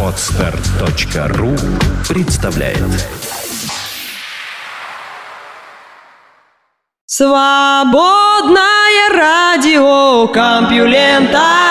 Отстар.ру представляет. Свободное радио Компьюлента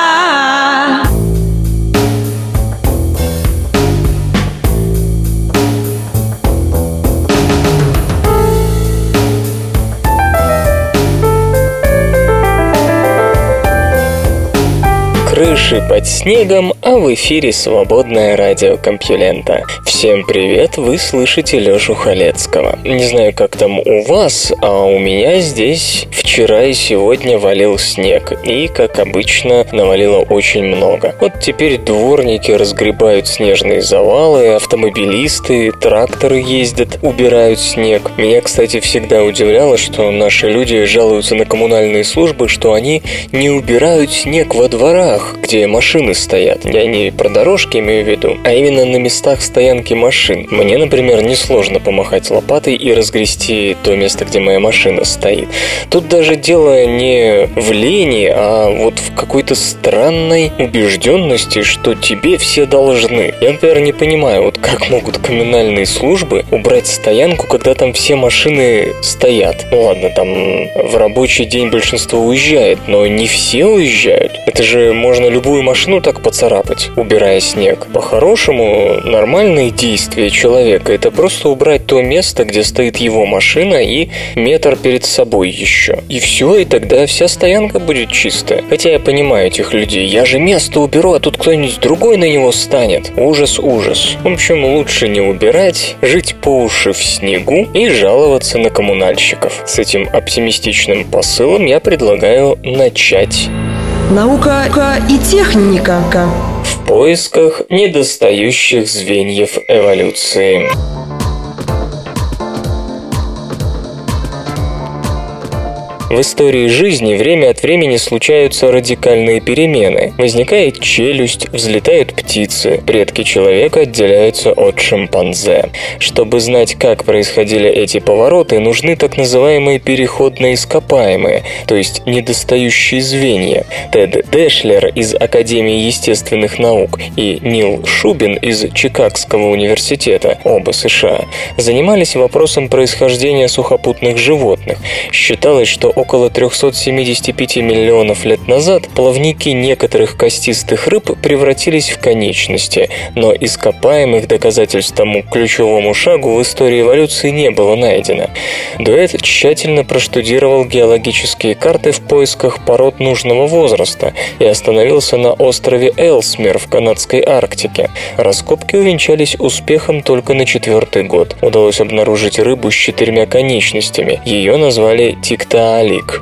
Крыши под снегом, а в эфире свободное радио Компьюлента. Всем привет, вы слышите Лёшу Халецкого. Не знаю, как там у вас, а у меня здесь вчера и сегодня валил снег. И, как обычно, навалило очень много. Вот теперь дворники разгребают снежные завалы, автомобилисты, тракторы ездят, убирают снег. Меня, кстати, всегда удивляло, что наши люди жалуются на коммунальные службы, что они не убирают снег во дворах где машины стоят. Я не про дорожки имею в виду, а именно на местах стоянки машин. Мне, например, несложно помахать лопатой и разгрести то место, где моя машина стоит. Тут даже дело не в лени, а вот в какой-то странной убежденности, что тебе все должны. Я, например, не понимаю, вот как могут коммунальные службы убрать стоянку, когда там все машины стоят. Ну ладно, там в рабочий день большинство уезжает, но не все уезжают. Это же можно любую машину так поцарапать, убирая снег. По-хорошему, нормальные действия человека – это просто убрать то место, где стоит его машина и метр перед собой еще. И все, и тогда вся стоянка будет чистая. Хотя я понимаю этих людей. Я же место уберу, а тут кто-нибудь другой на него станет. Ужас, ужас. В общем, лучше не убирать, жить по уши в снегу и жаловаться на коммунальщиков. С этим оптимистичным посылом я предлагаю начать. Наука и техника. В поисках недостающих звеньев эволюции. В истории жизни время от времени случаются радикальные перемены. Возникает челюсть, взлетают птицы, предки человека отделяются от шимпанзе. Чтобы знать, как происходили эти повороты, нужны так называемые переходные ископаемые, то есть недостающие звенья. Тед Дэшлер из Академии естественных наук и Нил Шубин из Чикагского университета, оба США, занимались вопросом происхождения сухопутных животных. Считалось, что около 375 миллионов лет назад плавники некоторых костистых рыб превратились в конечности, но ископаемых доказательств тому ключевому шагу в истории эволюции не было найдено. Дуэт тщательно проштудировал геологические карты в поисках пород нужного возраста и остановился на острове Элсмер в канадской Арктике. Раскопки увенчались успехом только на четвертый год. Удалось обнаружить рыбу с четырьмя конечностями. Ее назвали Тиктаали Лик.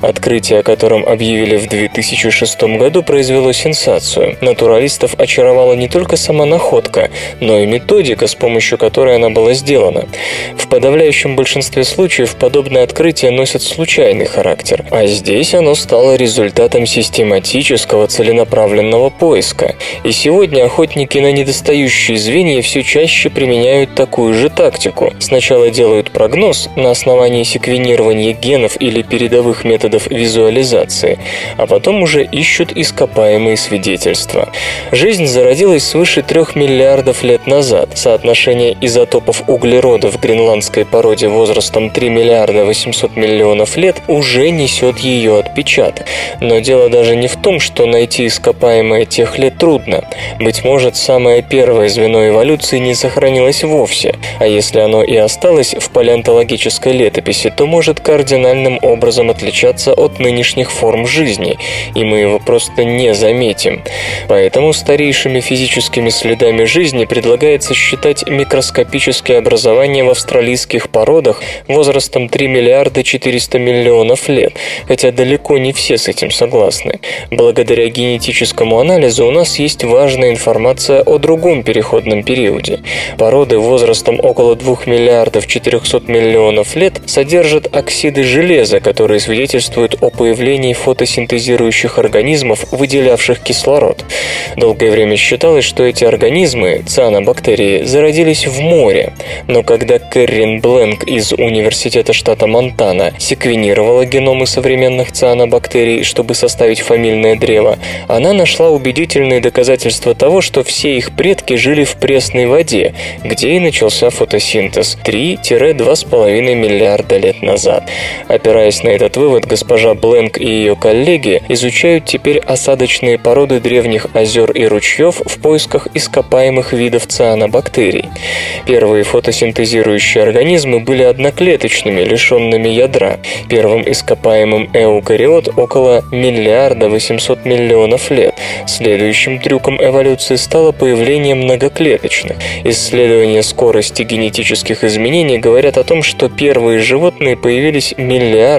Открытие, о котором объявили в 2006 году, произвело сенсацию. Натуралистов очаровала не только сама находка, но и методика, с помощью которой она была сделана. В подавляющем большинстве случаев подобные открытия носят случайный характер, а здесь оно стало результатом систематического целенаправленного поиска. И сегодня охотники на недостающие звенья все чаще применяют такую же тактику. Сначала делают прогноз на основании секвенирования генов или передовых методов визуализации, а потом уже ищут ископаемые свидетельства. Жизнь зародилась свыше трех миллиардов лет назад. Соотношение изотопов углерода в гренландской породе возрастом 3 миллиарда 800 миллионов лет уже несет ее отпечаток. Но дело даже не в том, что найти ископаемое тех лет трудно. Быть может, самое первое звено эволюции не сохранилось вовсе, а если оно и осталось в палеонтологической летописи, то может кардинальным образом отличаться от нынешних форм жизни, и мы его просто не заметим. Поэтому старейшими физическими следами жизни предлагается считать микроскопические образования в австралийских породах возрастом 3 миллиарда 400 миллионов лет, хотя далеко не все с этим согласны. Благодаря генетическому анализу у нас есть важная информация о другом переходном периоде. Породы возрастом около 2 миллиардов 400 миллионов лет содержат оксиды железа, которые свидетельствуют о появлении фотосинтезирующих организмов, выделявших кислород. Долгое время считалось, что эти организмы, цианобактерии, зародились в море. Но когда Кэррин Бленк из Университета штата Монтана секвенировала геномы современных цианобактерий, чтобы составить фамильное древо, она нашла убедительные доказательства того, что все их предки жили в пресной воде, где и начался фотосинтез 3-2,5 миллиарда лет назад. Опираясь на этот вывод, госпожа Бленк и ее коллеги изучают теперь осадочные породы древних озер и ручьев в поисках ископаемых видов цианобактерий. Первые фотосинтезирующие организмы были одноклеточными, лишенными ядра. Первым ископаемым эукариот около миллиарда 800 миллионов лет. Следующим трюком эволюции стало появление многоклеточных. Исследования скорости генетических изменений говорят о том, что первые животные появились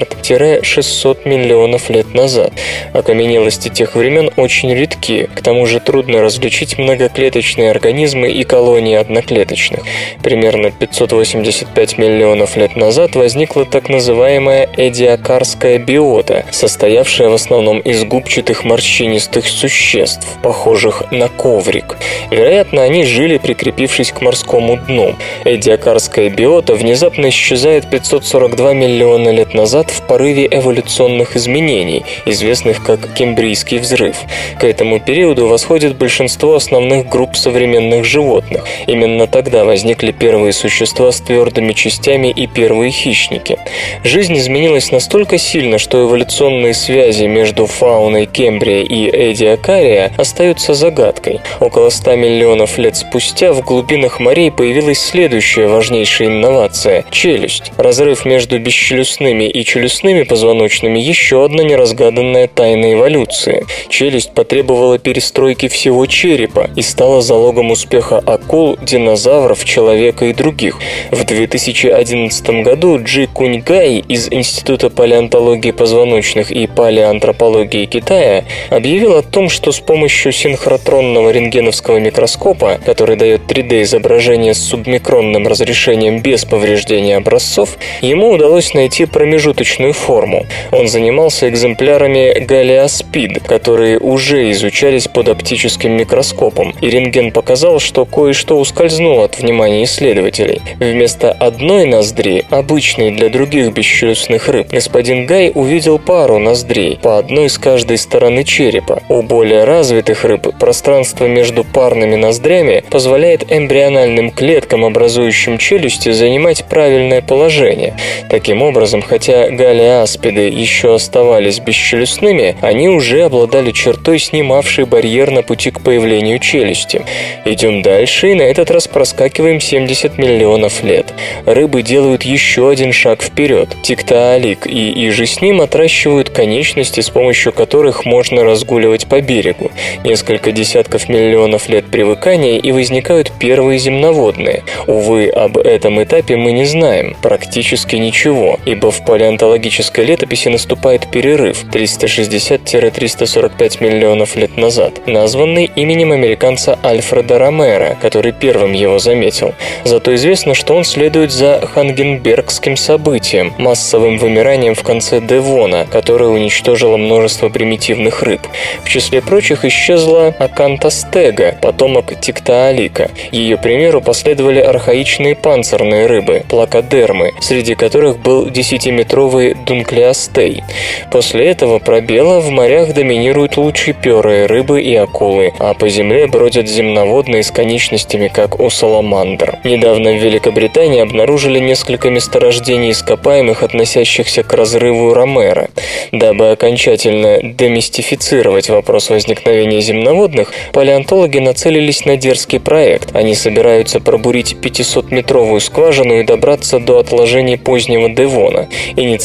миллиард-600 миллионов лет назад. Окаменелости тех времен очень редки, к тому же трудно различить многоклеточные организмы и колонии одноклеточных. Примерно 585 миллионов лет назад возникла так называемая эдиакарская биота, состоявшая в основном из губчатых морщинистых существ, похожих на коврик. Вероятно, они жили, прикрепившись к морскому дну. Эдиакарская биота внезапно исчезает 542 миллиона лет назад в порыве эволюционных изменений, известных как Кембрийский взрыв. К этому периоду восходит большинство основных групп современных животных. Именно тогда возникли первые существа с твердыми частями и первые хищники. Жизнь изменилась настолько сильно, что эволюционные связи между фауной Кембрия и Эдиакария остаются загадкой. Около 100 миллионов лет спустя в глубинах морей появилась следующая важнейшая инновация – челюсть. Разрыв между бесчелюстными и челюстными позвоночными – еще одна неразгаданная тайна эволюции. Челюсть потребовала перестройки всего черепа и стала залогом успеха акул, динозавров, человека и других. В 2011 году Джи Куньгай из Института палеонтологии позвоночных и палеоантропологии Китая объявил о том, что с помощью синхротронного рентгеновского микроскопа, который дает 3D-изображение с субмикронным разрешением без повреждения образцов, ему удалось найти промежуточную форму. Он занимался экземплярами галиаспид, которые уже изучались под оптическим микроскопом, и рентген показал, что кое-что ускользнуло от внимания исследователей. Вместо одной ноздри, обычной для других бесчелюстных рыб, господин Гай увидел пару ноздрей, по одной с каждой стороны черепа. У более развитых рыб пространство между парными ноздрями позволяет эмбриональным клеткам, образующим челюсти, занимать правильное положение. Таким образом, хотя галиаспиды еще оставались бесчелюстными, они уже обладали чертой, снимавшей барьер на пути к появлению челюсти. Идем дальше и на этот раз проскакиваем 70 миллионов лет. Рыбы делают еще один шаг вперед. Тиктаалик и иже с ним отращивают конечности, с помощью которых можно разгуливать по берегу. Несколько десятков миллионов лет привыкания и возникают первые земноводные. Увы, об этом этапе мы не знаем практически ничего, ибо в палеонтологической летописи наступает перерыв 360-345 миллионов лет назад, названный именем американца Альфреда Ромера, который первым его заметил. Зато известно, что он следует за Хангенбергским событием, массовым вымиранием в конце Девона, которое уничтожило множество примитивных рыб. В числе прочих исчезла Акантастега, потомок Тиктаалика. Ее примеру последовали архаичные панцирные рыбы, плакодермы, среди которых был 10-метровый дунклеостей. После этого пробела в морях доминируют лучеперые рыбы и акулы, а по земле бродят земноводные с конечностями, как у саламандр. Недавно в Великобритании обнаружили несколько месторождений ископаемых, относящихся к разрыву Ромера. Дабы окончательно демистифицировать вопрос возникновения земноводных, палеонтологи нацелились на дерзкий проект. Они собираются пробурить 500-метровую скважину и добраться до отложений позднего Девона. Инициатива,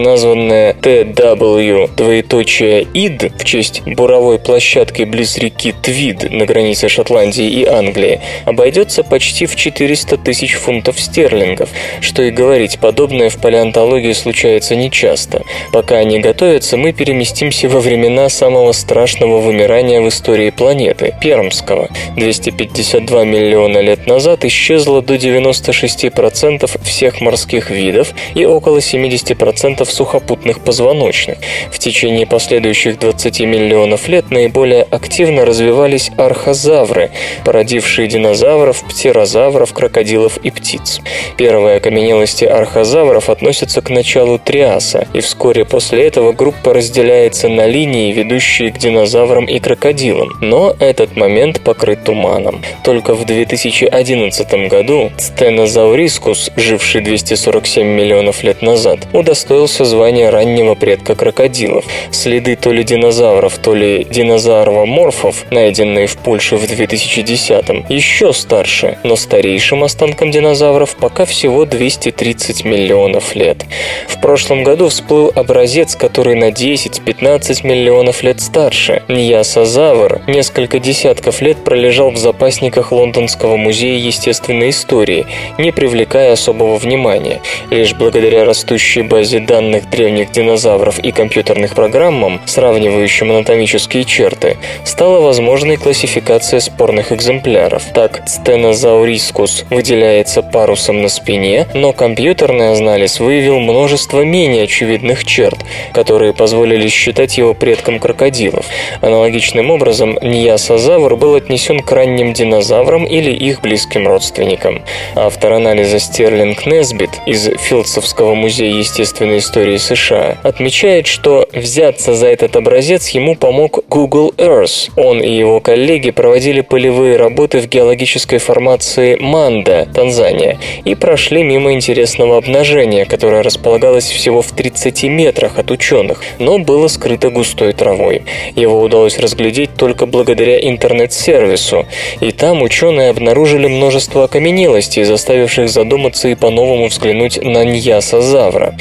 названная TW, двоеточие ИД, в честь буровой площадки близ реки Твид на границе Шотландии и Англии, обойдется почти в 400 тысяч фунтов стерлингов. Что и говорить, подобное в палеонтологии случается нечасто. Пока они готовятся, мы переместимся во времена самого страшного вымирания в истории планеты – Пермского. 252 миллиона лет назад исчезло до 96% всех морских видов и около 70 50% сухопутных позвоночных. В течение последующих 20 миллионов лет наиболее активно развивались архозавры, породившие динозавров, птерозавров, крокодилов и птиц. Первые окаменелости архозавров относятся к началу Триаса, и вскоре после этого группа разделяется на линии, ведущие к динозаврам и крокодилам. Но этот момент покрыт туманом. Только в 2011 году Стенозаурискус, живший 247 миллионов лет назад, удостоился звания раннего предка крокодилов. Следы то ли динозавров, то ли динозавроморфов, найденные в Польше в 2010-м, еще старше, но старейшим останкам динозавров пока всего 230 миллионов лет. В прошлом году всплыл образец, который на 10-15 миллионов лет старше. Ньясозавр несколько десятков лет пролежал в запасниках Лондонского музея естественной истории, не привлекая особого внимания. Лишь благодаря растущей базе данных древних динозавров и компьютерных программам, сравнивающим анатомические черты, стала возможной классификация спорных экземпляров. Так, Стенозаурискус выделяется парусом на спине, но компьютерный анализ выявил множество менее очевидных черт, которые позволили считать его предком крокодилов. Аналогичным образом, Ньясозавр был отнесен к ранним динозаврам или их близким родственникам. Автор анализа Стерлинг Несбит из Филдсовского музея естественной истории США отмечает, что взяться за этот образец ему помог Google Earth. Он и его коллеги проводили полевые работы в геологической формации Манда, Танзания, и прошли мимо интересного обнажения, которое располагалось всего в 30 метрах от ученых, но было скрыто густой травой. Его удалось разглядеть только благодаря интернет-сервису, и там ученые обнаружили множество окаменелостей, заставивших задуматься и по-новому взглянуть на Ньясозавра.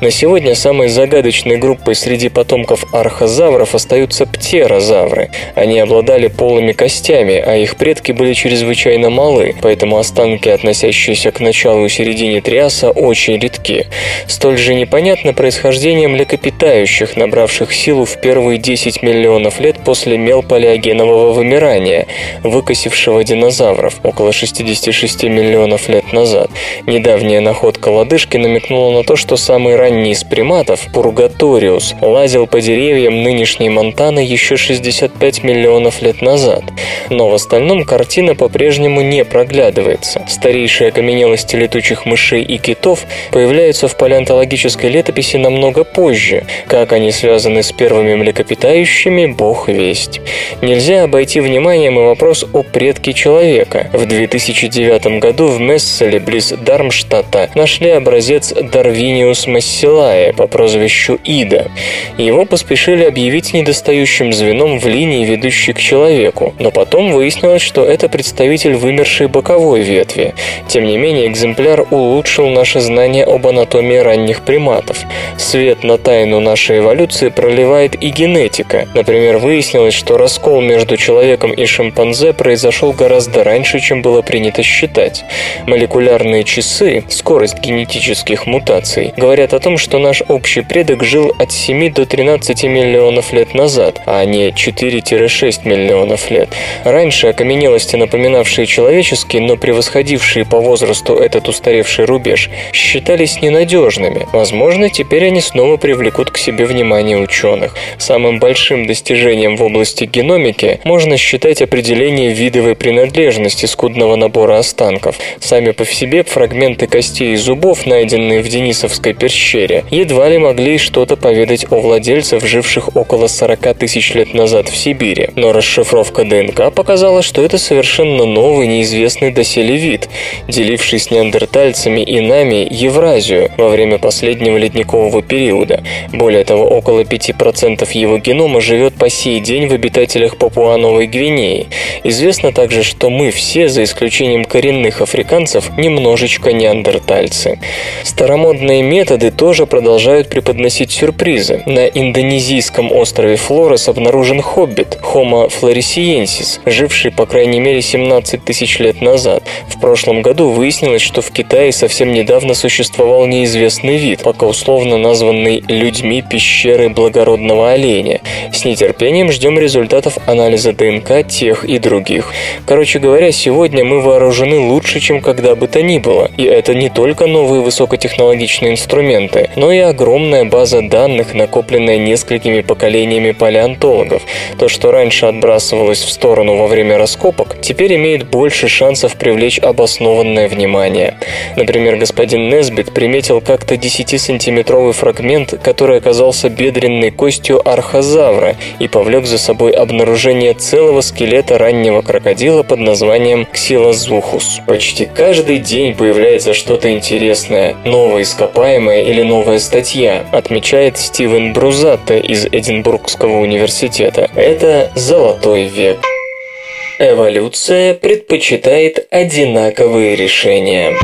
На сегодня самой загадочной группой среди потомков архозавров остаются птерозавры. Они обладали полыми костями, а их предки были чрезвычайно малы, поэтому останки, относящиеся к началу и середине Триаса, очень редки. Столь же непонятно происхождение млекопитающих, набравших силу в первые 10 миллионов лет после мелполиогенового вымирания, выкосившего динозавров около 66 миллионов лет назад. Недавняя находка лодыжки намекнула на то, что самый ранний из приматов, Пургаториус, лазил по деревьям нынешней Монтаны еще 65 миллионов лет назад. Но в остальном картина по-прежнему не проглядывается. Старейшие окаменелости летучих мышей и китов появляются в палеонтологической летописи намного позже. Как они связаны с первыми млекопитающими, бог весть. Нельзя обойти вниманием и вопрос о предке человека. В 2009 году в Месселе близ Дармштадта нашли образец Дарвиниус массилае по прозвищу Ида. Его поспешили объявить недостающим звеном в линии, ведущей к человеку, но потом выяснилось, что это представитель вымершей боковой ветви. Тем не менее, экземпляр улучшил наше знание об анатомии ранних приматов. Свет на тайну нашей эволюции проливает и генетика. Например, выяснилось, что раскол между человеком и шимпанзе произошел гораздо раньше, чем было принято считать. Молекулярные часы, скорость генетических мутаций, говорят о том, что наш общий предок жил от 7 до 13 миллионов лет назад, а не 4-6 миллионов лет. Раньше окаменелости, напоминавшие человеческие, но превосходившие по возрасту этот устаревший рубеж, считались ненадежными. Возможно, теперь они снова привлекут к себе внимание ученых. Самым большим достижением в области геномики можно считать определение видовой принадлежности скудного набора останков. Сами по себе фрагменты костей и зубов, найденные в Денисовской пещере, едва ли могли что-то поведать о владельцах, живших около 40 тысяч лет назад в Сибири. Но расшифровка ДНК показала, что это совершенно новый, неизвестный доселе вид, деливший с неандертальцами и нами Евразию во время последнего ледникового периода. Более того, около 5% его генома живет по сей день в обитателях Папуа-Новой Гвинеи. Известно также, что мы все, за исключением коренных африканцев, немножечко неандертальцы. Старомодные методы тоже продолжают преподносить сюрпризы. На индонезийском острове Флорес обнаружен хоббит Homo floresiensis, живший по крайней мере 17 тысяч лет назад. В прошлом году выяснилось, что в Китае совсем недавно существовал неизвестный вид, пока условно названный людьми пещеры благородного оленя. С нетерпением ждем результатов анализа ДНК тех и других. Короче говоря, сегодня мы вооружены лучше, чем когда бы то ни было. И это не только новые высокотехнологичные инструменты, инструменты, но и огромная база данных, накопленная несколькими поколениями палеонтологов. То, что раньше отбрасывалось в сторону во время раскопок, теперь имеет больше шансов привлечь обоснованное внимание. Например, господин Несбит приметил как-то 10-сантиметровый фрагмент, который оказался бедренной костью архозавра и повлек за собой обнаружение целого скелета раннего крокодила под названием Ксилозухус. Почти каждый день появляется что-то интересное, новое ископаемое или новая статья, отмечает Стивен Брузатте из Эдинбургского университета. Это золотой век. Эволюция предпочитает одинаковые решения.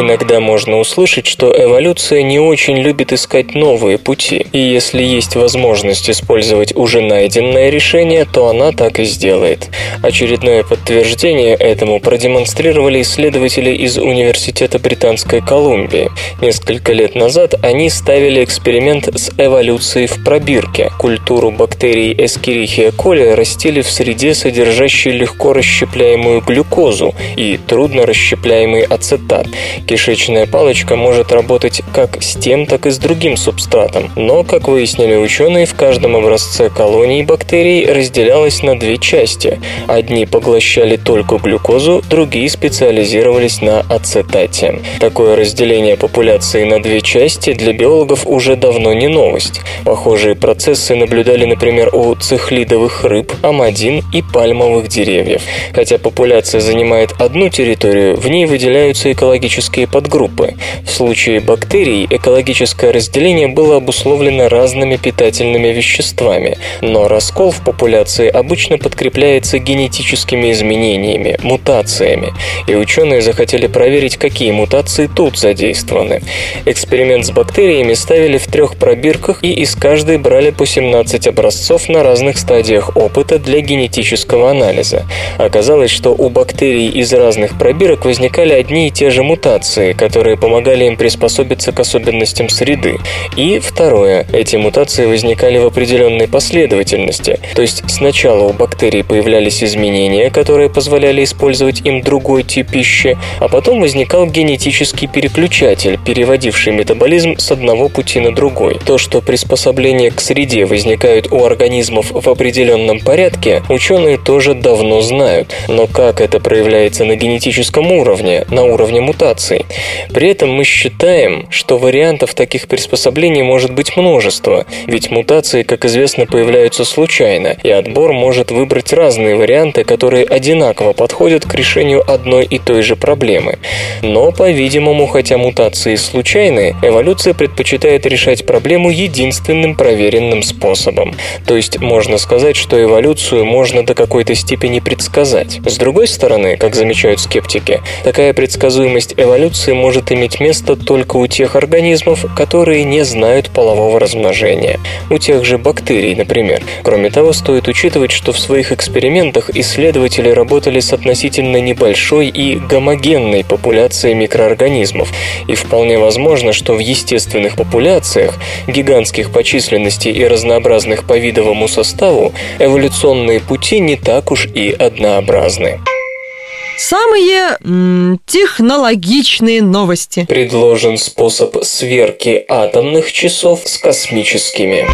Иногда можно услышать, что эволюция не очень любит искать новые пути, и если есть возможность использовать уже найденное решение, то она так и сделает. Очередное подтверждение этому продемонстрировали исследователи из Университета Британской Колумбии. Несколько лет назад они ставили эксперимент с эволюцией в пробирке. Культуру бактерий Escherichia coli растили в среде, содержащей легко расщепляемую глюкозу и трудно расщепляемый ацетат. Кишечная палочка может работать как с тем, так и с другим субстратом, но, как выяснили ученые, в каждом образце колонии бактерий разделялась на две части. Одни поглощали только глюкозу, другие специализировались на ацетате. Такое разделение популяции на две части для биологов уже давно не новость. Похожие процессы наблюдали, например, у цихлидовых рыб, амадин и пальмовых деревьев. Хотя популяция занимает одну территорию, в ней выделяются экологические экологические подгруппы. В случае бактерий экологическое разделение было обусловлено разными питательными веществами, но раскол в популяции обычно подкрепляется генетическими изменениями, мутациями, и ученые захотели проверить, какие мутации тут задействованы. Эксперимент с бактериями ставили в трех пробирках и из каждой брали по 17 образцов на разных стадиях опыта для генетического анализа. Оказалось, что у бактерий из разных пробирок возникали одни и те же мутации, мутации, которые помогали им приспособиться к особенностям среды. И второе, эти мутации возникали в определенной последовательности, то есть сначала у бактерий появлялись изменения, которые позволяли использовать им другой тип пищи, а потом возникал генетический переключатель, переводивший метаболизм с одного пути на другой. То, что приспособления к среде возникают у организмов в определенном порядке, ученые тоже давно знают. Но как это проявляется на генетическом уровне, на уровне мутаций, мутаций. При этом мы считаем, что вариантов таких приспособлений может быть множество, ведь мутации, как известно, появляются случайно, и отбор может выбрать разные варианты, которые одинаково подходят к решению одной и той же проблемы. Но, по-видимому, хотя мутации случайны, эволюция предпочитает решать проблему единственным проверенным способом. То есть можно сказать, что эволюцию можно до какой-то степени предсказать. С другой стороны, как замечают скептики, такая предсказуемость эволюции эволюции может иметь место только у тех организмов, которые не знают полового размножения. У тех же бактерий, например. Кроме того, стоит учитывать, что в своих экспериментах исследователи работали с относительно небольшой и гомогенной популяцией микроорганизмов. И вполне возможно, что в естественных популяциях, гигантских по численности и разнообразных по видовому составу, эволюционные пути не так уж и однообразны. Самые м, технологичные новости. Предложен способ сверки атомных часов с космическими.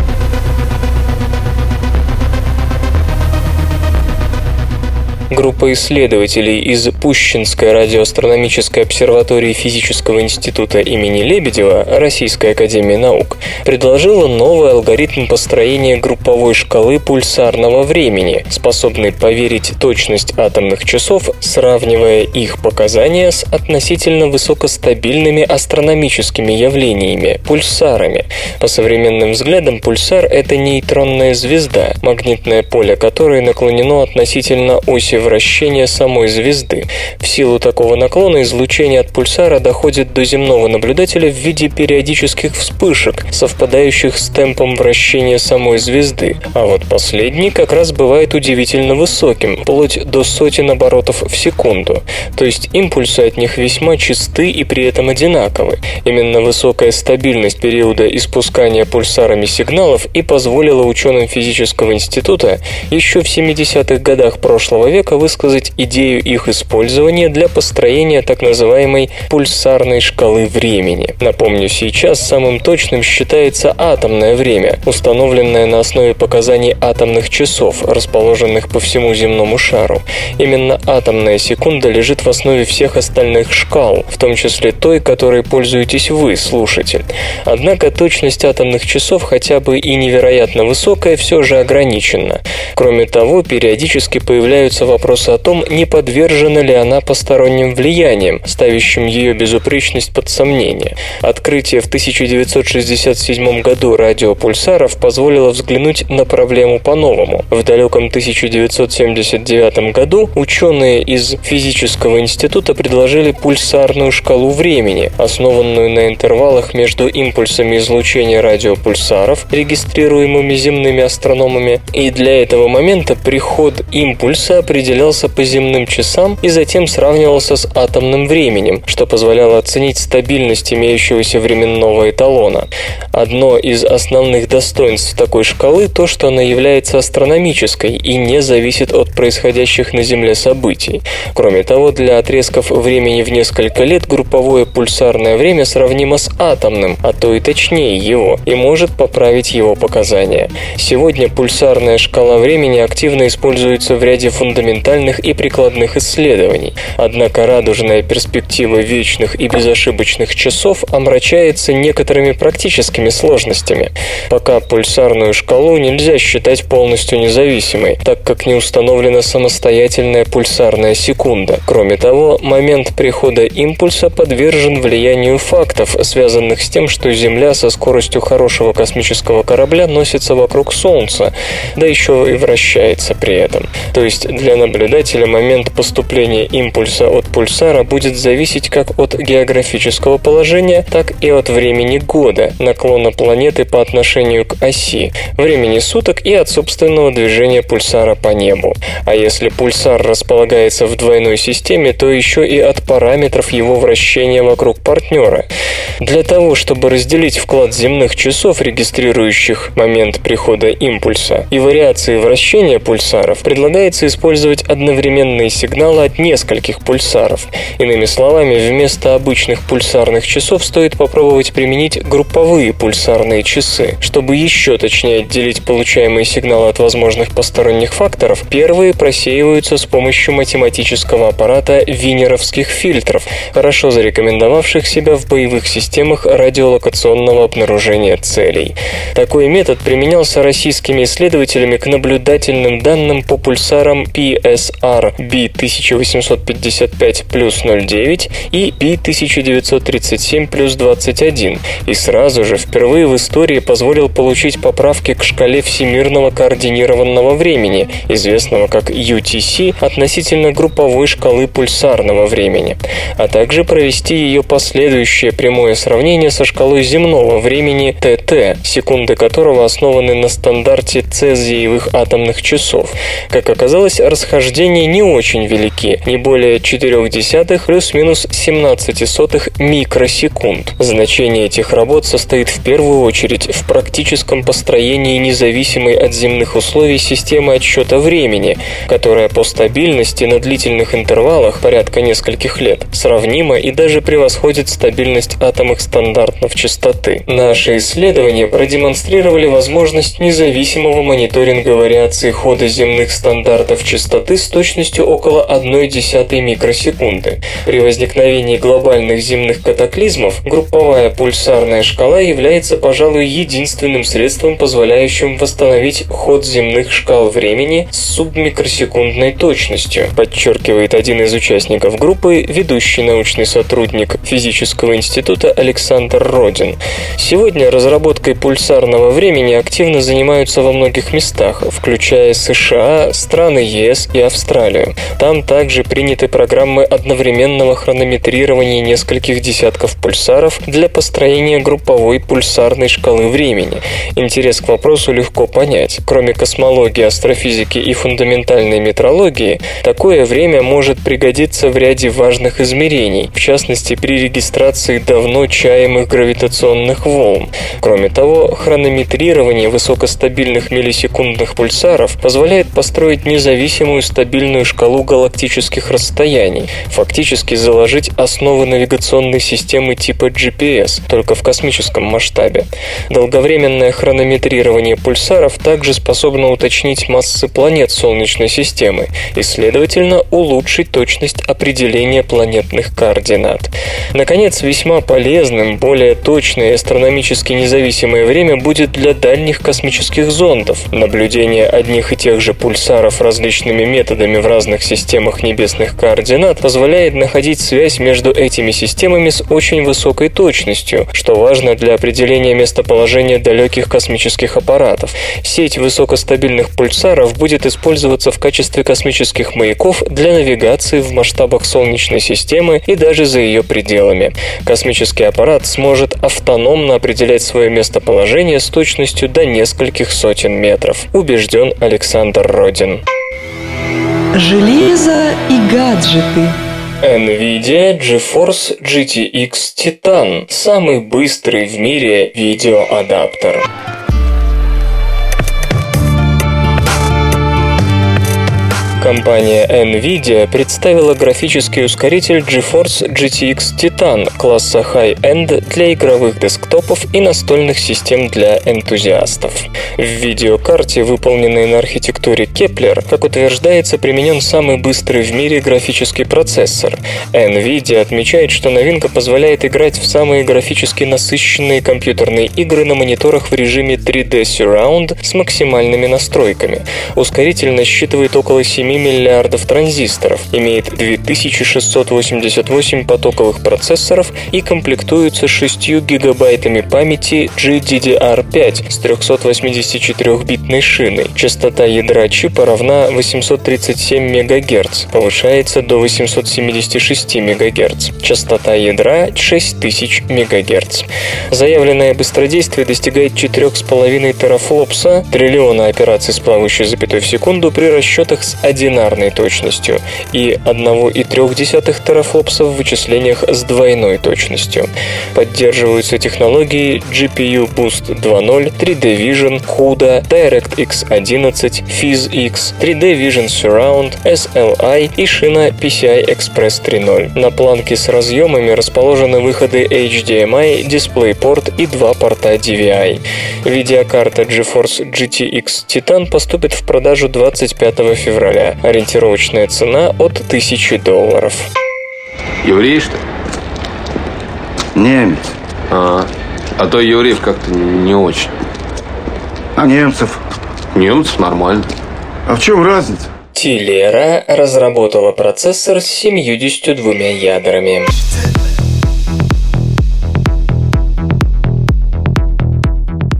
Группа исследователей из Пущинской радиоастрономической обсерватории Физического института имени Лебедева Российской академии наук предложила новый алгоритм построения групповой шкалы пульсарного времени, способный поверить точность атомных часов, сравнивая их показания с относительно высокостабильными астрономическими явлениями – пульсарами. По современным взглядам, пульсар – это нейтронная звезда, магнитное поле которой наклонено относительно оси скорости вращения самой звезды. В силу такого наклона излучение от пульсара доходит до земного наблюдателя в виде периодических вспышек, совпадающих с темпом вращения самой звезды. А вот последний как раз бывает удивительно высоким, вплоть до сотен оборотов в секунду. То есть импульсы от них весьма чисты и при этом одинаковы. Именно высокая стабильность периода испускания пульсарами сигналов и позволила ученым физического института еще в 70-х годах прошлого века человека высказать идею их использования для построения так называемой пульсарной шкалы времени. Напомню, сейчас самым точным считается атомное время, установленное на основе показаний атомных часов, расположенных по всему земному шару. Именно атомная секунда лежит в основе всех остальных шкал, в том числе той, которой пользуетесь вы, слушатель. Однако точность атомных часов, хотя бы и невероятно высокая, все же ограничена. Кроме того, периодически появляются вопросы о том, не подвержена ли она посторонним влияниям, ставящим ее безупречность под сомнение. Открытие в 1967 году радиопульсаров позволило взглянуть на проблему по-новому. В далеком 1979 году ученые из физического института предложили пульсарную шкалу времени, основанную на интервалах между импульсами излучения радиопульсаров, регистрируемыми земными астрономами, и для этого момента приход импульса определялся по земным часам и затем сравнивался с атомным временем, что позволяло оценить стабильность имеющегося временного эталона. Одно из основных достоинств такой шкалы то, что она является астрономической и не зависит от происходящих на Земле событий. Кроме того, для отрезков времени в несколько лет групповое пульсарное время сравнимо с атомным, а то и точнее его, и может поправить его показания. Сегодня пульсарная шкала времени активно используется в ряде фундаментальных и прикладных исследований. Однако радужная перспектива вечных и безошибочных часов омрачается некоторыми практическими сложностями. Пока пульсарную шкалу нельзя считать полностью независимой, так как не установлена самостоятельная пульсарная секунда. Кроме того, момент прихода импульса подвержен влиянию фактов, связанных с тем, что Земля со скоростью хорошего космического корабля носится вокруг Солнца, да еще и вращается при этом. То есть для наблюдателя момент поступления импульса от пульсара будет зависеть как от географического положения, так и от времени года, наклона планеты по отношению к оси, времени суток и от собственного движения пульсара по небу. А если пульсар располагается в двойной системе, то еще и от параметров его вращения вокруг партнера. Для того, чтобы разделить вклад земных часов, регистрирующих момент прихода импульса, и вариации вращения пульсаров, предлагается использовать одновременные сигналы от нескольких пульсаров. Иными словами, вместо обычных пульсарных часов стоит попробовать применить групповые пульсарные часы. Чтобы еще точнее отделить получаемые сигналы от возможных посторонних факторов, первые просеиваются с помощью математического аппарата винеровских фильтров, хорошо зарекомендовавших себя в боевых системах радиолокационного обнаружения целей. Такой метод применялся российскими исследователями к наблюдательным данным по пульсарам PSR B1855 плюс 09 и B1937 плюс 21 и сразу же впервые в истории позволил получить поправки к шкале всемирного координированного времени, известного как UTC, относительно групповой шкалы пульсарного времени, а также провести ее последующее прямое сравнение со шкалой земного времени ТТ, секунды которого основаны на стандарте цезиевых атомных часов. Как оказалось, расхождения не очень велики, не более 4 десятых плюс-минус 17 сотых микросекунд. Значение этих работ состоит в первую очередь в практическом построении независимой от земных условий системы отсчета времени, которая по стабильности на длительных интервалах, порядка нескольких лет, сравнима и даже превосходит стабильность атомных стандартов частоты. Наши исследования продемонстрировали возможность независимого мониторинга вариации хода земных стандартов частоты с точностью около 0,1 микросекунды. При возникновении глобальных земных катаклизмов групповая пульсарная шкала является, пожалуй, единственным средством, позволяющим восстановить ход земных шкал времени с субмикросекундной точностью, подчеркивает один из участников группы, ведущий научный сотрудник физического института Александр Родин. Сегодня разработкой пульсарного времени активно занимаются во многих местах, включая США, страны ЕС и Австралию. Там также приняты программы одновременного хронометрирования нескольких десятков пульсаров для построения групповой пульсарной шкалы времени. Интерес к вопросу легко понять. Кроме космологии, астрофизики и фундаментальной метрологии, такое время может пригодиться в ряде важных измерений, в частности при регистрации давно чаемых гравитационных волн. Кроме того, хронометрирование высокостабильных миллисекундных пульсаров позволяет построить независимую самую стабильную шкалу галактических расстояний, фактически заложить основы навигационной системы типа GPS, только в космическом масштабе. Долговременное хронометрирование пульсаров также способно уточнить массы планет Солнечной системы и, следовательно, улучшить точность определения планетных координат. Наконец, весьма полезным, более точное и астрономически независимое время будет для дальних космических зондов. Наблюдение одних и тех же пульсаров различными методами в разных системах небесных координат позволяет находить связь между этими системами с очень высокой точностью, что важно для определения местоположения далеких космических аппаратов. Сеть высокостабильных пульсаров будет использоваться в качестве космических маяков для навигации в масштабах Солнечной системы и даже за ее пределами. Космический аппарат сможет автономно определять свое местоположение с точностью до нескольких сотен метров, убежден Александр Родин. Железо и гаджеты – NVIDIA GeForce GTX Titan – самый быстрый в мире видеоадаптер. Компания NVIDIA представила графический ускоритель GeForce GTX Titan класса High-End для игровых десктопов и настольных систем для энтузиастов. В видеокарте, выполненной на архитектуре Kepler, как утверждается, применен самый быстрый в мире графический процессор. NVIDIA отмечает, что новинка позволяет играть в самые графически насыщенные компьютерные игры на мониторах в режиме 3D Surround с максимальными настройками. Ускоритель насчитывает около 7 миллиардов транзисторов, имеет 2688 потоковых процессоров и комплектуется 6 гигабайтами памяти GDDR5 с 384-битной шиной. Частота ядра чипа равна 837 МГц, повышается до 876 МГц. Частота ядра 6000 МГц. Заявленное быстродействие достигает 4,5 терафлопса, триллиона операций с плавающей запятой в секунду при расчетах с 1 бинарной точностью и 1,3 терафлопса в вычислениях с двойной точностью. Поддерживаются технологии GPU Boost 2.0, 3D Vision, CUDA, DirectX 11, PhysX, 3D Vision Surround, SLI и шина PCI Express 3.0. На планке с разъемами расположены выходы HDMI, DisplayPort и два порта DVI. Видеокарта GeForce GTX Titan поступит в продажу 25 февраля. Ориентировочная цена от 1000 долларов. Еврей, что? Немец. А, а то евреев как-то не очень. А немцев? Немцев нормально. А в чем разница? Тилера разработала процессор с 72 ядрами.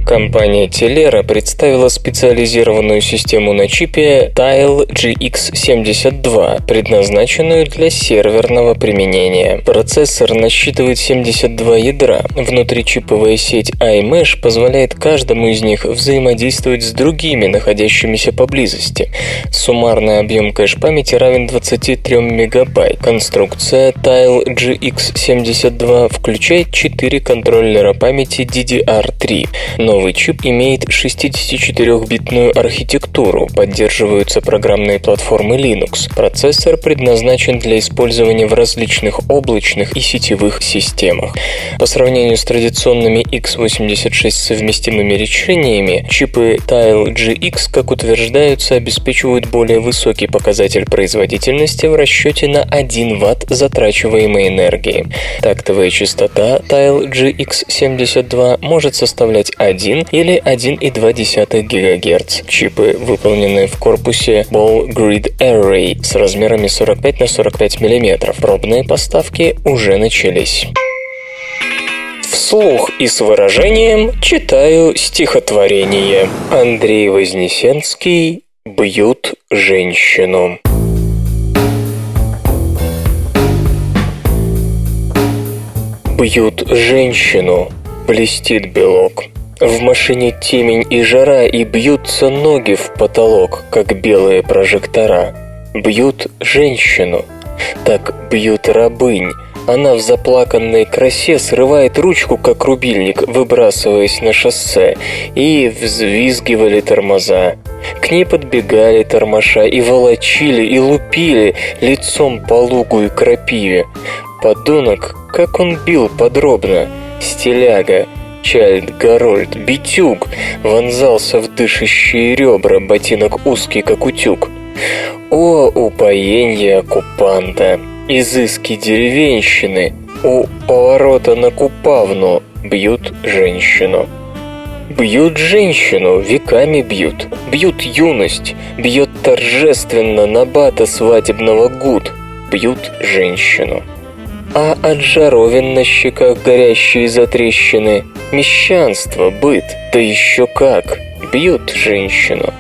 Компания Telera представила специализированную систему на чипе Tile GX72, предназначенную для серверного применения. Процессор насчитывает 72 ядра. Внутричиповая сеть iMesh позволяет каждому из них взаимодействовать с другими, находящимися поблизости. Суммарный объем кэш-памяти равен 23 мегабайт. Конструкция Tile GX72 включает 4 контроллера памяти DDR3, но Новый чип имеет 64-битную архитектуру, поддерживаются программные платформы Linux. Процессор предназначен для использования в различных облачных и сетевых системах. По сравнению с традиционными x86 совместимыми решениями, чипы Tile GX, как утверждаются, обеспечивают более высокий показатель производительности в расчете на 1 Вт затрачиваемой энергии. Тактовая частота Tile GX72 может составлять 1 1 или 1,2 ГГц. Чипы, выполненные в корпусе Ball Grid Array с размерами 45 на 45 мм. Пробные поставки уже начались. Вслух и с выражением читаю стихотворение. Андрей Вознесенский «Бьют женщину». Бьют женщину, блестит белок. В машине темень и жара, и бьются ноги в потолок, как белые прожектора. Бьют женщину, так бьют рабынь. Она в заплаканной красе срывает ручку, как рубильник, выбрасываясь на шоссе, и взвизгивали тормоза. К ней подбегали тормоша и волочили, и лупили лицом по лугу и крапиве. Подонок, как он бил подробно. Стиляга, Чайльд, Гарольд, битюг вонзался в дышащие ребра, ботинок узкий, как утюг. О, упоенье оккупанта, изыски деревенщины, у поворота на Купавну бьют женщину. Бьют женщину, веками бьют. Бьют юность, бьет торжественно набата свадебного гуд. Бьют женщину. А от жаровин на щеках горящие затрещины, мещанство, быт, да еще как, бьют женщину.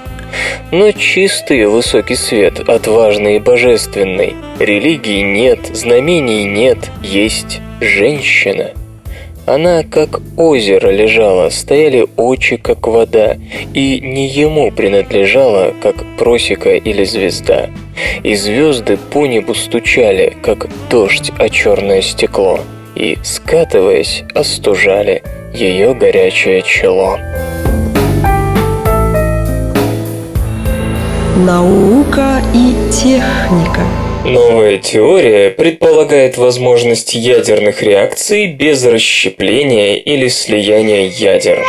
Но чистый высокий свет, отважный и божественный, религии нет, знамений нет, есть женщина. Она как озеро лежала, стояли очи, как вода, и не ему принадлежала, как просека или звезда. И звезды по небу стучали, как дождь о черное стекло, и, скатываясь, остужали ее горячее чело. Наука и техника. Новая теория предполагает возможность ядерных реакций без расщепления или слияния ядер.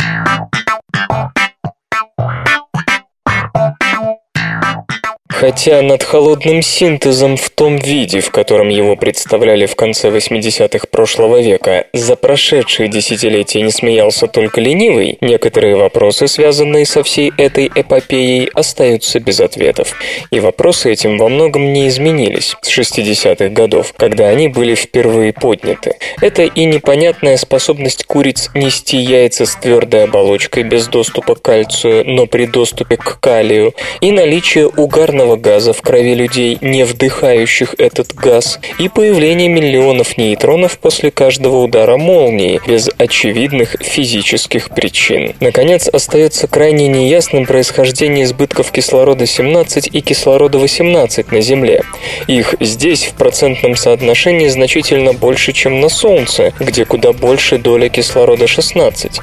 Хотя над холодным синтезом в том виде, в котором его представляли в конце 80-х прошлого века, за прошедшие десятилетия не смеялся только ленивый, некоторые вопросы, связанные со всей этой эпопеей, остаются без ответов. И вопросы этим во многом не изменились с 60-х годов, когда они были впервые подняты. Это и непонятная способность куриц нести яйца с твердой оболочкой без доступа к кальцию, но при доступе к калию, и наличие угарного газа в крови людей, не вдыхающих этот газ, и появление миллионов нейтронов после каждого удара молнии, без очевидных физических причин. Наконец, остается крайне неясным происхождение избытков кислорода-17 и кислорода-18 на Земле. Их здесь в процентном соотношении значительно больше, чем на Солнце, где куда больше доля кислорода-16.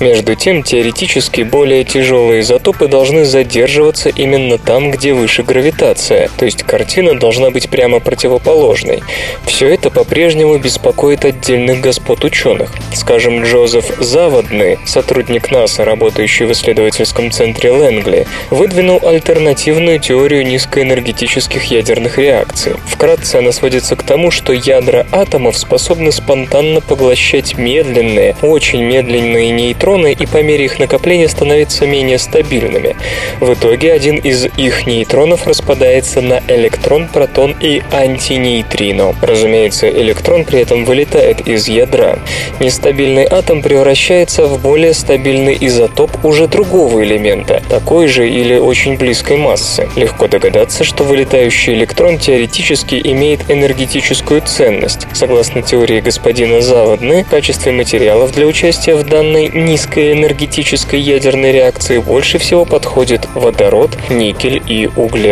Между тем, теоретически более тяжелые изотопы должны задерживаться именно там, где выше гравитация, то есть картина должна быть прямо противоположной. Все это по-прежнему беспокоит отдельных господ ученых. Скажем, Джозеф Заводный, сотрудник НАСА, работающий в исследовательском центре Лэнгли, выдвинул альтернативную теорию низкоэнергетических ядерных реакций. Вкратце она сводится к тому, что ядра атомов способны спонтанно поглощать медленные, очень медленные нейтроны и по мере их накопления становиться менее стабильными. В итоге один из их нейтронов распадается на электрон, протон и антинейтрино. Разумеется, электрон при этом вылетает из ядра. Нестабильный атом превращается в более стабильный изотоп уже другого элемента, такой же или очень близкой массы. Легко догадаться, что вылетающий электрон теоретически имеет энергетическую ценность. Согласно теории господина Заводны, в качестве материалов для участия в данной низкой энергетической ядерной реакции больше всего подходит водород, никель и углерод.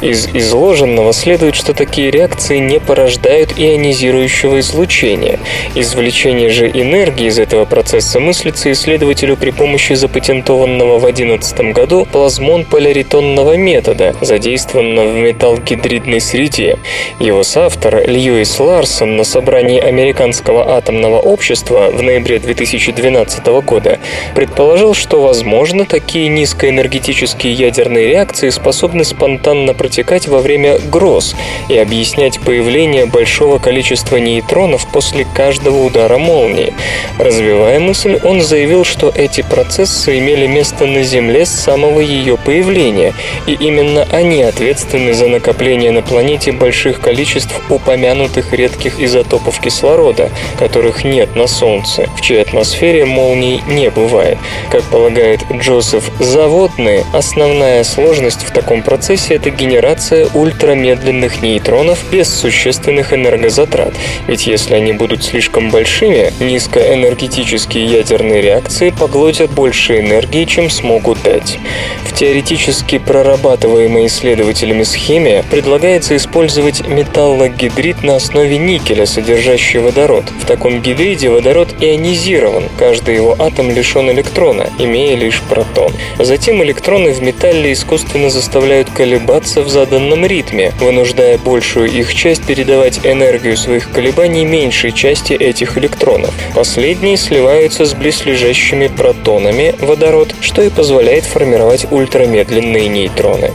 Из изложенного следует, что такие реакции не порождают ионизирующего излучения. Извлечение же энергии из этого процесса мыслится исследователю при помощи запатентованного в 2011 году плазмон-поляритонного метода, задействованного в металлгидридной среде. Его соавтор Льюис Ларсон на собрании Американского атомного общества в ноябре 2012 года предположил, что, возможно, такие низкоэнергетические ядерные реакции способны спонтанно протекать во время гроз и объяснять появление большого количества нейтронов после каждого удара молнии. Развивая мысль, он заявил, что эти процессы имели место на Земле с самого ее появления, и именно они ответственны за накопление на планете больших количеств упомянутых редких изотопов кислорода, которых нет на Солнце, в чьей атмосфере молний не бывает. Как полагает Джозеф Заводный, основная сложность в таком процессе – это генерация ультрамедленных нейтронов без существенных энергозатрат. Ведь если они будут слишком большими, низкоэнергетические ядерные реакции поглотят больше энергии, чем смогут дать. В теоретически прорабатываемой исследователями схеме предлагается использовать металлогидрид на основе никеля, содержащий водород. В таком гидриде водород ионизирован, каждый его атом лишен электрона, имея лишь протон. Затем электроны в металле искусственно заставляют колебаться в заданном ритме, вынуждая большую их часть передавать энергию своих колебаний меньшей части этих электронов. Последние сливаются с близлежащими протонами водород, что и позволяет формировать ультрамедленные нейтроны.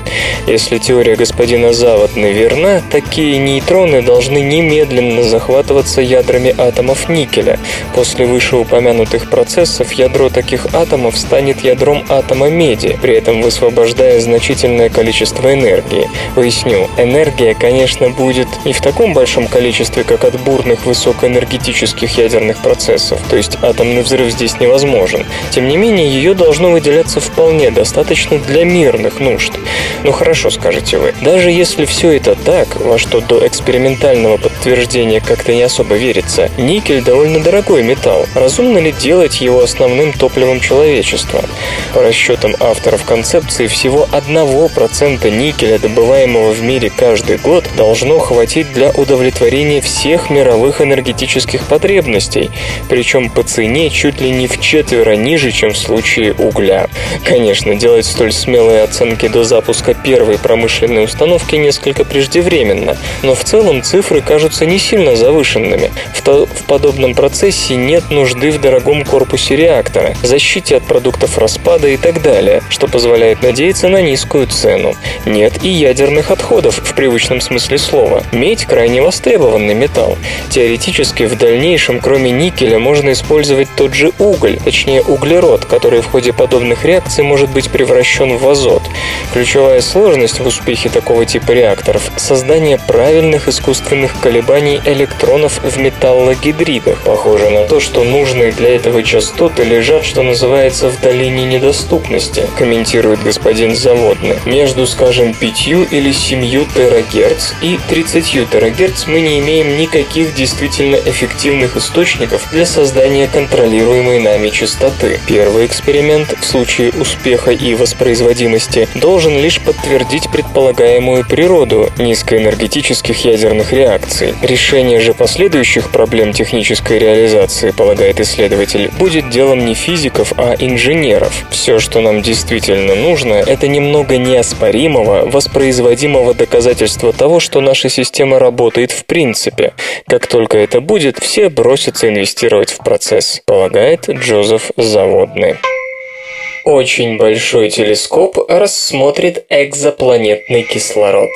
Если теория господина Заводны верна, такие нейтроны должны немедленно захватываться ядрами атомов никеля. После вышеупомянутых процессов ядро таких атомов станет ядром атома меди, при этом высвобождая значительное количество энергии. Поясню, энергия, конечно, будет не в таком большом количестве, как от бурных высокоэнергетических ядерных процессов, то есть атомный взрыв здесь невозможен. Тем не менее, ее должно выделяться вполне достаточно для мирных нужд. Ну хорошо, скажете вы. Даже если все это так, во что до экспериментального подтверждения как-то не особо верится, никель довольно дорогой металл. Разумно ли делать его основным топливом человечества? По расчетам авторов концепции, всего 1% никеля, добываемого в мире каждый год, должно хватить для удовлетворения всех мировых энергетических потребностей, причем по цене чуть ли не в четверо ниже, чем в случае угля. Конечно, делать столь смелые оценки до запуска первой промышленной установки несколько преждевременно, но в целом цифры кажутся не сильно завышенными. В, то, в подобном процессе нет нужды в дорогом корпусе реактора, защите от продуктов распада и так далее, что позволяет надеяться на низкую цену. Нет и ядерных отходов в привычном смысле слова. Медь крайне востребованный металл. Теоретически в дальнейшем, кроме никеля, можно использовать тот же уголь, точнее углерод, который в ходе подобных реакций может быть превращен в азот. Ключевая сложность в успехе такого типа реакторов – создание правильных искусственных колебаний электронов в металлогидридах. Похоже на то, что нужные для этого частоты лежат, что называется, в долине недоступности, комментирует господин Заводный. Между, скажем, 5 или 7 терагерц и 30 терагерц мы не имеем никаких действительно эффективных источников для создания контролируемой нами частоты. Первый эксперимент в случае успеха и воспроизводимости должен лишь подтвердить предполагаемую природу низкоэнергетических ядерных реакций. Решение же последующих проблем технической реализации, полагает исследователь, будет делом не физиков, а инженеров. Все, что нам действительно нужно, это немного неоспоримого, воспроизводимого доказательства того, что наша система работает в принципе. Как только это будет, все бросятся инвестировать в процесс, полагает Джозеф Заводный. Очень большой телескоп рассмотрит экзопланетный кислород.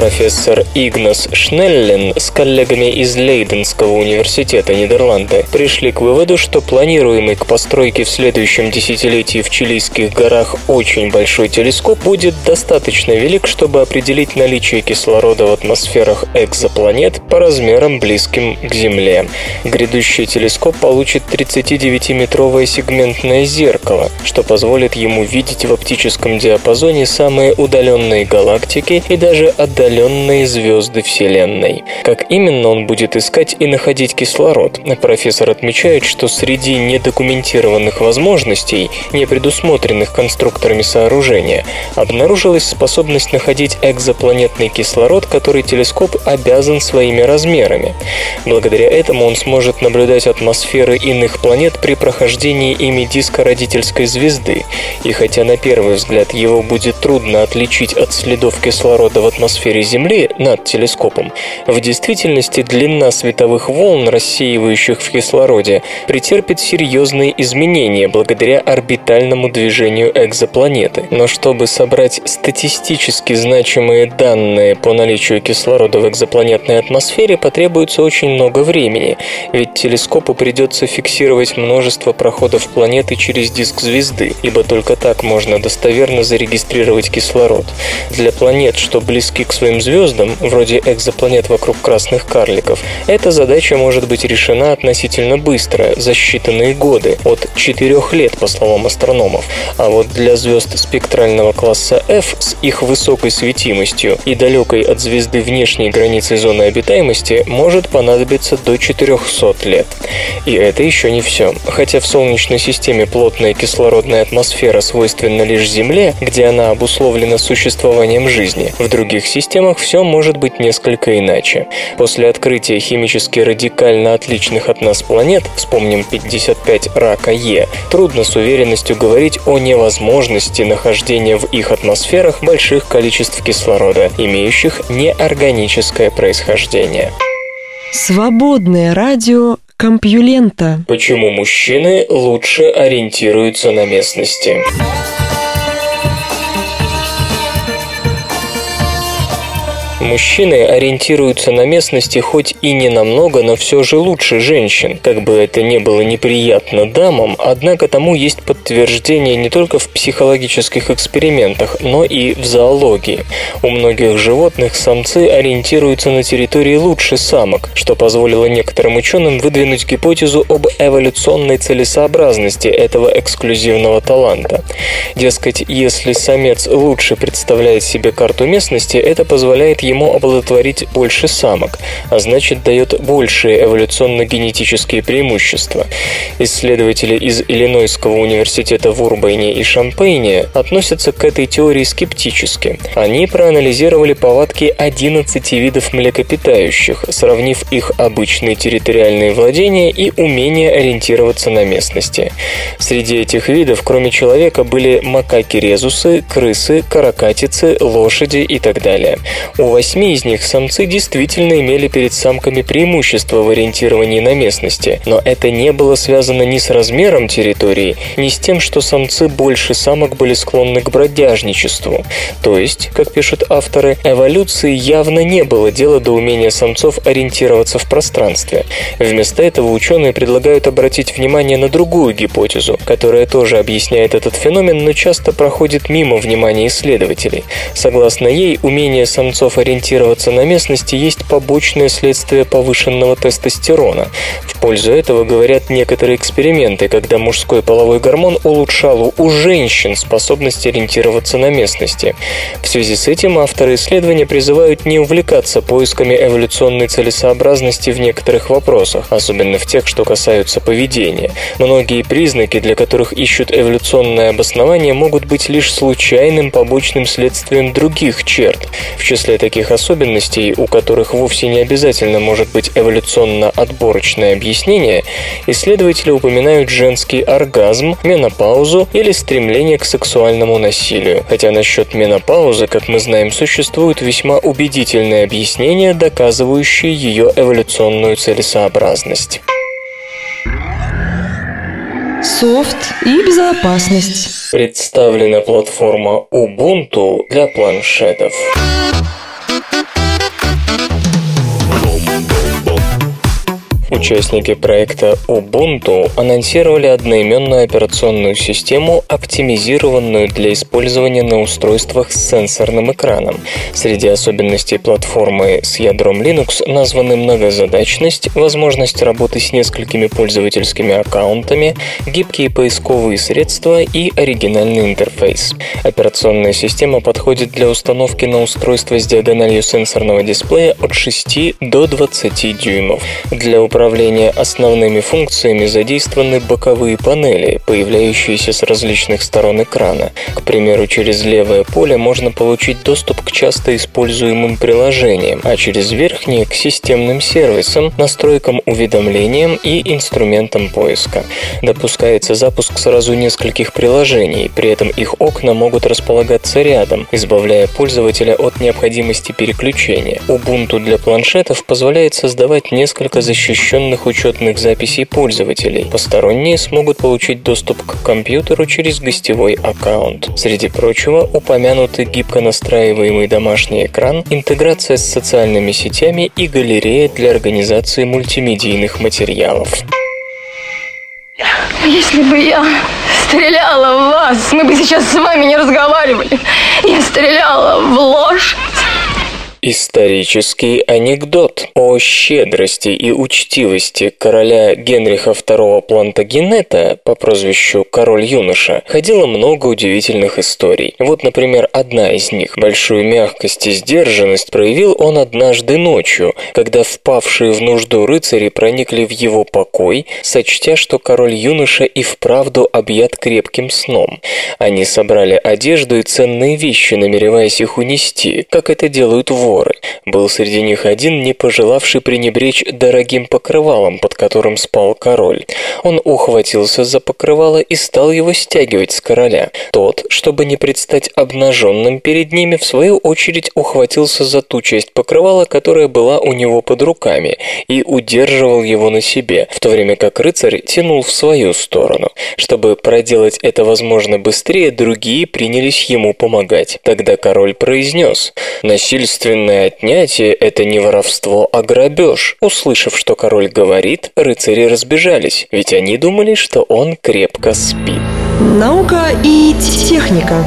Профессор Игнас Шнеллен с коллегами из Лейденского университета Нидерланды пришли к выводу, что планируемый к постройке в следующем десятилетии в Чилийских горах очень большой телескоп будет достаточно велик, чтобы определить наличие кислорода в атмосферах экзопланет по размерам близким к Земле. Грядущий телескоп получит 39-метровое сегментное зеркало, что позволит ему видеть в оптическом диапазоне самые удаленные галактики и даже отдаленные отдаленные звезды Вселенной. Как именно он будет искать и находить кислород? Профессор отмечает, что среди недокументированных возможностей, не предусмотренных конструкторами сооружения, обнаружилась способность находить экзопланетный кислород, который телескоп обязан своими размерами. Благодаря этому он сможет наблюдать атмосферы иных планет при прохождении ими диска родительской звезды. И хотя на первый взгляд его будет трудно отличить от следов кислорода в атмосфере атмосфере Земли над телескопом, в действительности длина световых волн, рассеивающих в кислороде, претерпит серьезные изменения благодаря орбитальному движению экзопланеты. Но чтобы собрать статистически значимые данные по наличию кислорода в экзопланетной атмосфере, потребуется очень много времени, ведь телескопу придется фиксировать множество проходов планеты через диск звезды, ибо только так можно достоверно зарегистрировать кислород. Для планет, что близки к своему крупным звездам, вроде экзопланет вокруг красных карликов, эта задача может быть решена относительно быстро, за считанные годы, от 4 лет, по словам астрономов. А вот для звезд спектрального класса F с их высокой светимостью и далекой от звезды внешней границы зоны обитаемости может понадобиться до 400 лет. И это еще не все. Хотя в Солнечной системе плотная кислородная атмосфера свойственна лишь Земле, где она обусловлена существованием жизни, в других системах все может быть несколько иначе. После открытия химически радикально отличных от нас планет, вспомним 55 рака Е, трудно с уверенностью говорить о невозможности нахождения в их атмосферах больших количеств кислорода, имеющих неорганическое происхождение. Свободное радио Компьюлента. Почему мужчины лучше ориентируются на местности? Мужчины ориентируются на местности хоть и не намного, но все же лучше женщин. Как бы это ни было неприятно дамам, однако тому есть подтверждение не только в психологических экспериментах, но и в зоологии. У многих животных самцы ориентируются на территории лучше самок, что позволило некоторым ученым выдвинуть гипотезу об эволюционной целесообразности этого эксклюзивного таланта. Дескать, если самец лучше представляет себе карту местности, это позволяет ему оплодотворить больше самок, а значит дает большие эволюционно-генетические преимущества. Исследователи из Иллинойского университета в Урбайне и Шампейне относятся к этой теории скептически. Они проанализировали повадки 11 видов млекопитающих, сравнив их обычные территориальные владения и умение ориентироваться на местности. Среди этих видов, кроме человека, были макаки-резусы, крысы, каракатицы, лошади и так далее. У восьми из них самцы действительно имели перед самками преимущество в ориентировании на местности, но это не было связано ни с размером территории, ни с тем, что самцы больше самок были склонны к бродяжничеству. То есть, как пишут авторы, эволюции явно не было дела до умения самцов ориентироваться в пространстве. Вместо этого ученые предлагают обратить внимание на другую гипотезу, которая тоже объясняет этот феномен, но часто проходит мимо внимания исследователей. Согласно ей, умение самцов ориентироваться ориентироваться на местности есть побочное следствие повышенного тестостерона. В пользу этого говорят некоторые эксперименты, когда мужской половой гормон улучшал у женщин способность ориентироваться на местности. В связи с этим авторы исследования призывают не увлекаться поисками эволюционной целесообразности в некоторых вопросах, особенно в тех, что касаются поведения. Многие признаки, для которых ищут эволюционное обоснование, могут быть лишь случайным побочным следствием других черт. В числе таких таких особенностей, у которых вовсе не обязательно может быть эволюционно-отборочное объяснение, исследователи упоминают женский оргазм, менопаузу или стремление к сексуальному насилию. Хотя насчет менопаузы, как мы знаем, существуют весьма убедительные объяснения, доказывающие ее эволюционную целесообразность. Софт и безопасность. Представлена платформа Ubuntu для планшетов. Участники проекта Ubuntu анонсировали одноименную операционную систему, оптимизированную для использования на устройствах с сенсорным экраном. Среди особенностей платформы с ядром Linux названы многозадачность, возможность работы с несколькими пользовательскими аккаунтами, гибкие поисковые средства и оригинальный интерфейс. Операционная система подходит для установки на устройство с диагональю сенсорного дисплея от 6 до 20 дюймов. Для управления управления основными функциями задействованы боковые панели, появляющиеся с различных сторон экрана. К примеру, через левое поле можно получить доступ к часто используемым приложениям, а через верхнее – к системным сервисам, настройкам уведомлениям и инструментам поиска. Допускается запуск сразу нескольких приложений, при этом их окна могут располагаться рядом, избавляя пользователя от необходимости переключения. Ubuntu для планшетов позволяет создавать несколько защищенных защищенных учетных записей пользователей. Посторонние смогут получить доступ к компьютеру через гостевой аккаунт. Среди прочего, упомянуты гибко настраиваемый домашний экран, интеграция с социальными сетями и галерея для организации мультимедийных материалов. Если бы я стреляла в вас, мы бы сейчас с вами не разговаривали. Я стреляла в ложь. Исторический анекдот о щедрости и учтивости короля Генриха II Плантагенета по прозвищу Король-юноша ходило много удивительных историй. Вот, например, одна из них. Большую мягкость и сдержанность проявил он однажды ночью, когда впавшие в нужду рыцари проникли в его покой, сочтя, что король-юноша и вправду объят крепким сном. Они собрали одежду и ценные вещи, намереваясь их унести, как это делают воры воры. Был среди них один, не пожелавший пренебречь дорогим покрывалом, под которым спал король. Он ухватился за покрывало и стал его стягивать с короля. Тот, чтобы не предстать обнаженным перед ними, в свою очередь ухватился за ту часть покрывала, которая была у него под руками, и удерживал его на себе, в то время как рыцарь тянул в свою сторону. Чтобы проделать это возможно быстрее, другие принялись ему помогать. Тогда король произнес «Насильственно Насильственное отнятие – это не воровство, а грабеж. Услышав, что король говорит, рыцари разбежались, ведь они думали, что он крепко спит. Наука и техника.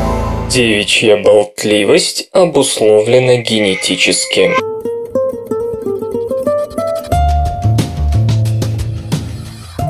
Девичья болтливость обусловлена генетически.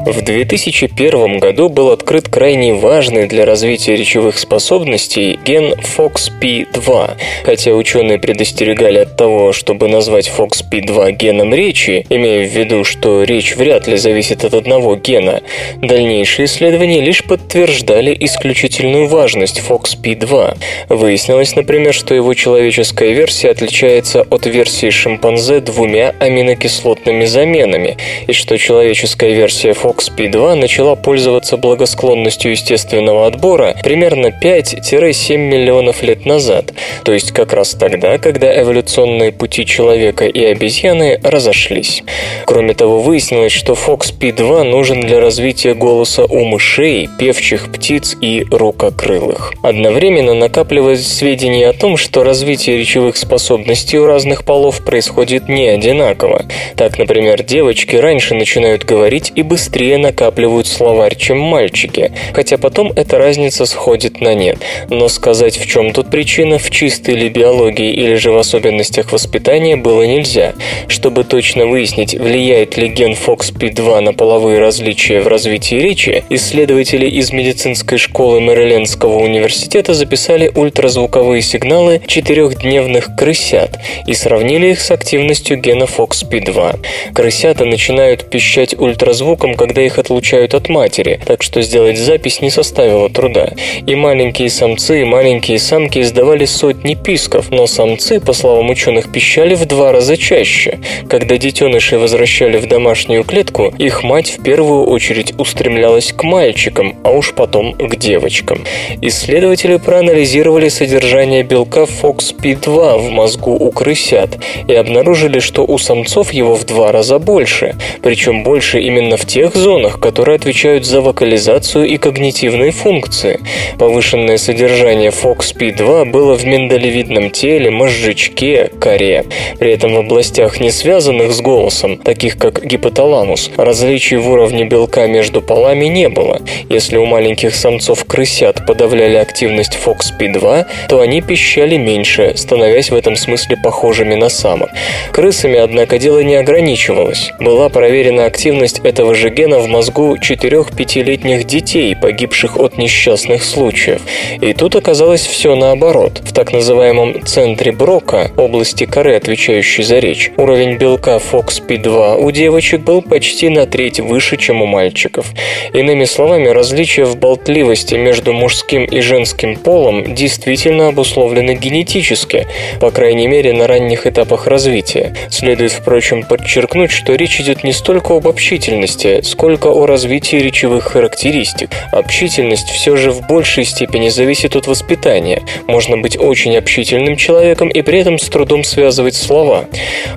В 2001 году был открыт крайне важный для развития речевых способностей ген FOXP2. Хотя ученые предостерегали от того, чтобы назвать FOXP2 геном речи, имея в виду, что речь вряд ли зависит от одного гена, дальнейшие исследования лишь подтверждали исключительную важность FOXP2. Выяснилось, например, что его человеческая версия отличается от версии шимпанзе двумя аминокислотными заменами, и что человеческая версия FOXP2 OXP2 начала пользоваться благосклонностью естественного отбора примерно 5-7 миллионов лет назад, то есть как раз тогда, когда эволюционные пути человека и обезьяны разошлись. Кроме того, выяснилось, что FOXP2 нужен для развития голоса у мышей, певчих птиц и рукокрылых. Одновременно накапливались сведения о том, что развитие речевых способностей у разных полов происходит не одинаково. Так, например, девочки раньше начинают говорить и быстрее быстрее накапливают словарь, чем мальчики, хотя потом эта разница сходит на нет. Но сказать, в чем тут причина, в чистой ли биологии или же в особенностях воспитания, было нельзя. Чтобы точно выяснить, влияет ли ген FOXP2 на половые различия в развитии речи, исследователи из медицинской школы Мэрилендского университета записали ультразвуковые сигналы четырехдневных крысят и сравнили их с активностью гена FOXP2. Крысята начинают пищать ультразвуком, когда их отлучают от матери, так что сделать запись не составило труда. И маленькие самцы, и маленькие самки издавали сотни писков, но самцы, по словам ученых, пищали в два раза чаще. Когда детеныши возвращали в домашнюю клетку, их мать в первую очередь устремлялась к мальчикам, а уж потом к девочкам. Исследователи проанализировали содержание белка FOXP2 в мозгу у крысят и обнаружили, что у самцов его в два раза больше, причем больше именно в тех зонах, которые отвечают за вокализацию и когнитивные функции. Повышенное содержание FOXP2 было в миндалевидном теле, мозжечке, коре. При этом в областях, не связанных с голосом, таких как гипоталамус, различий в уровне белка между полами не было. Если у маленьких самцов крысят подавляли активность FOXP2, то они пищали меньше, становясь в этом смысле похожими на самок. Крысами, однако, дело не ограничивалось. Была проверена активность этого же гена в мозгу 4-5-летних детей, погибших от несчастных случаев. И тут оказалось все наоборот. В так называемом центре Брока, области коры, отвечающей за речь, уровень белка FOXP2 у девочек был почти на треть выше, чем у мальчиков. Иными словами, различия в болтливости между мужским и женским полом действительно обусловлены генетически, по крайней мере на ранних этапах развития. Следует, впрочем, подчеркнуть, что речь идет не столько об общительности, сколько о развитии речевых характеристик. Общительность все же в большей степени зависит от воспитания. Можно быть очень общительным человеком и при этом с трудом связывать слова.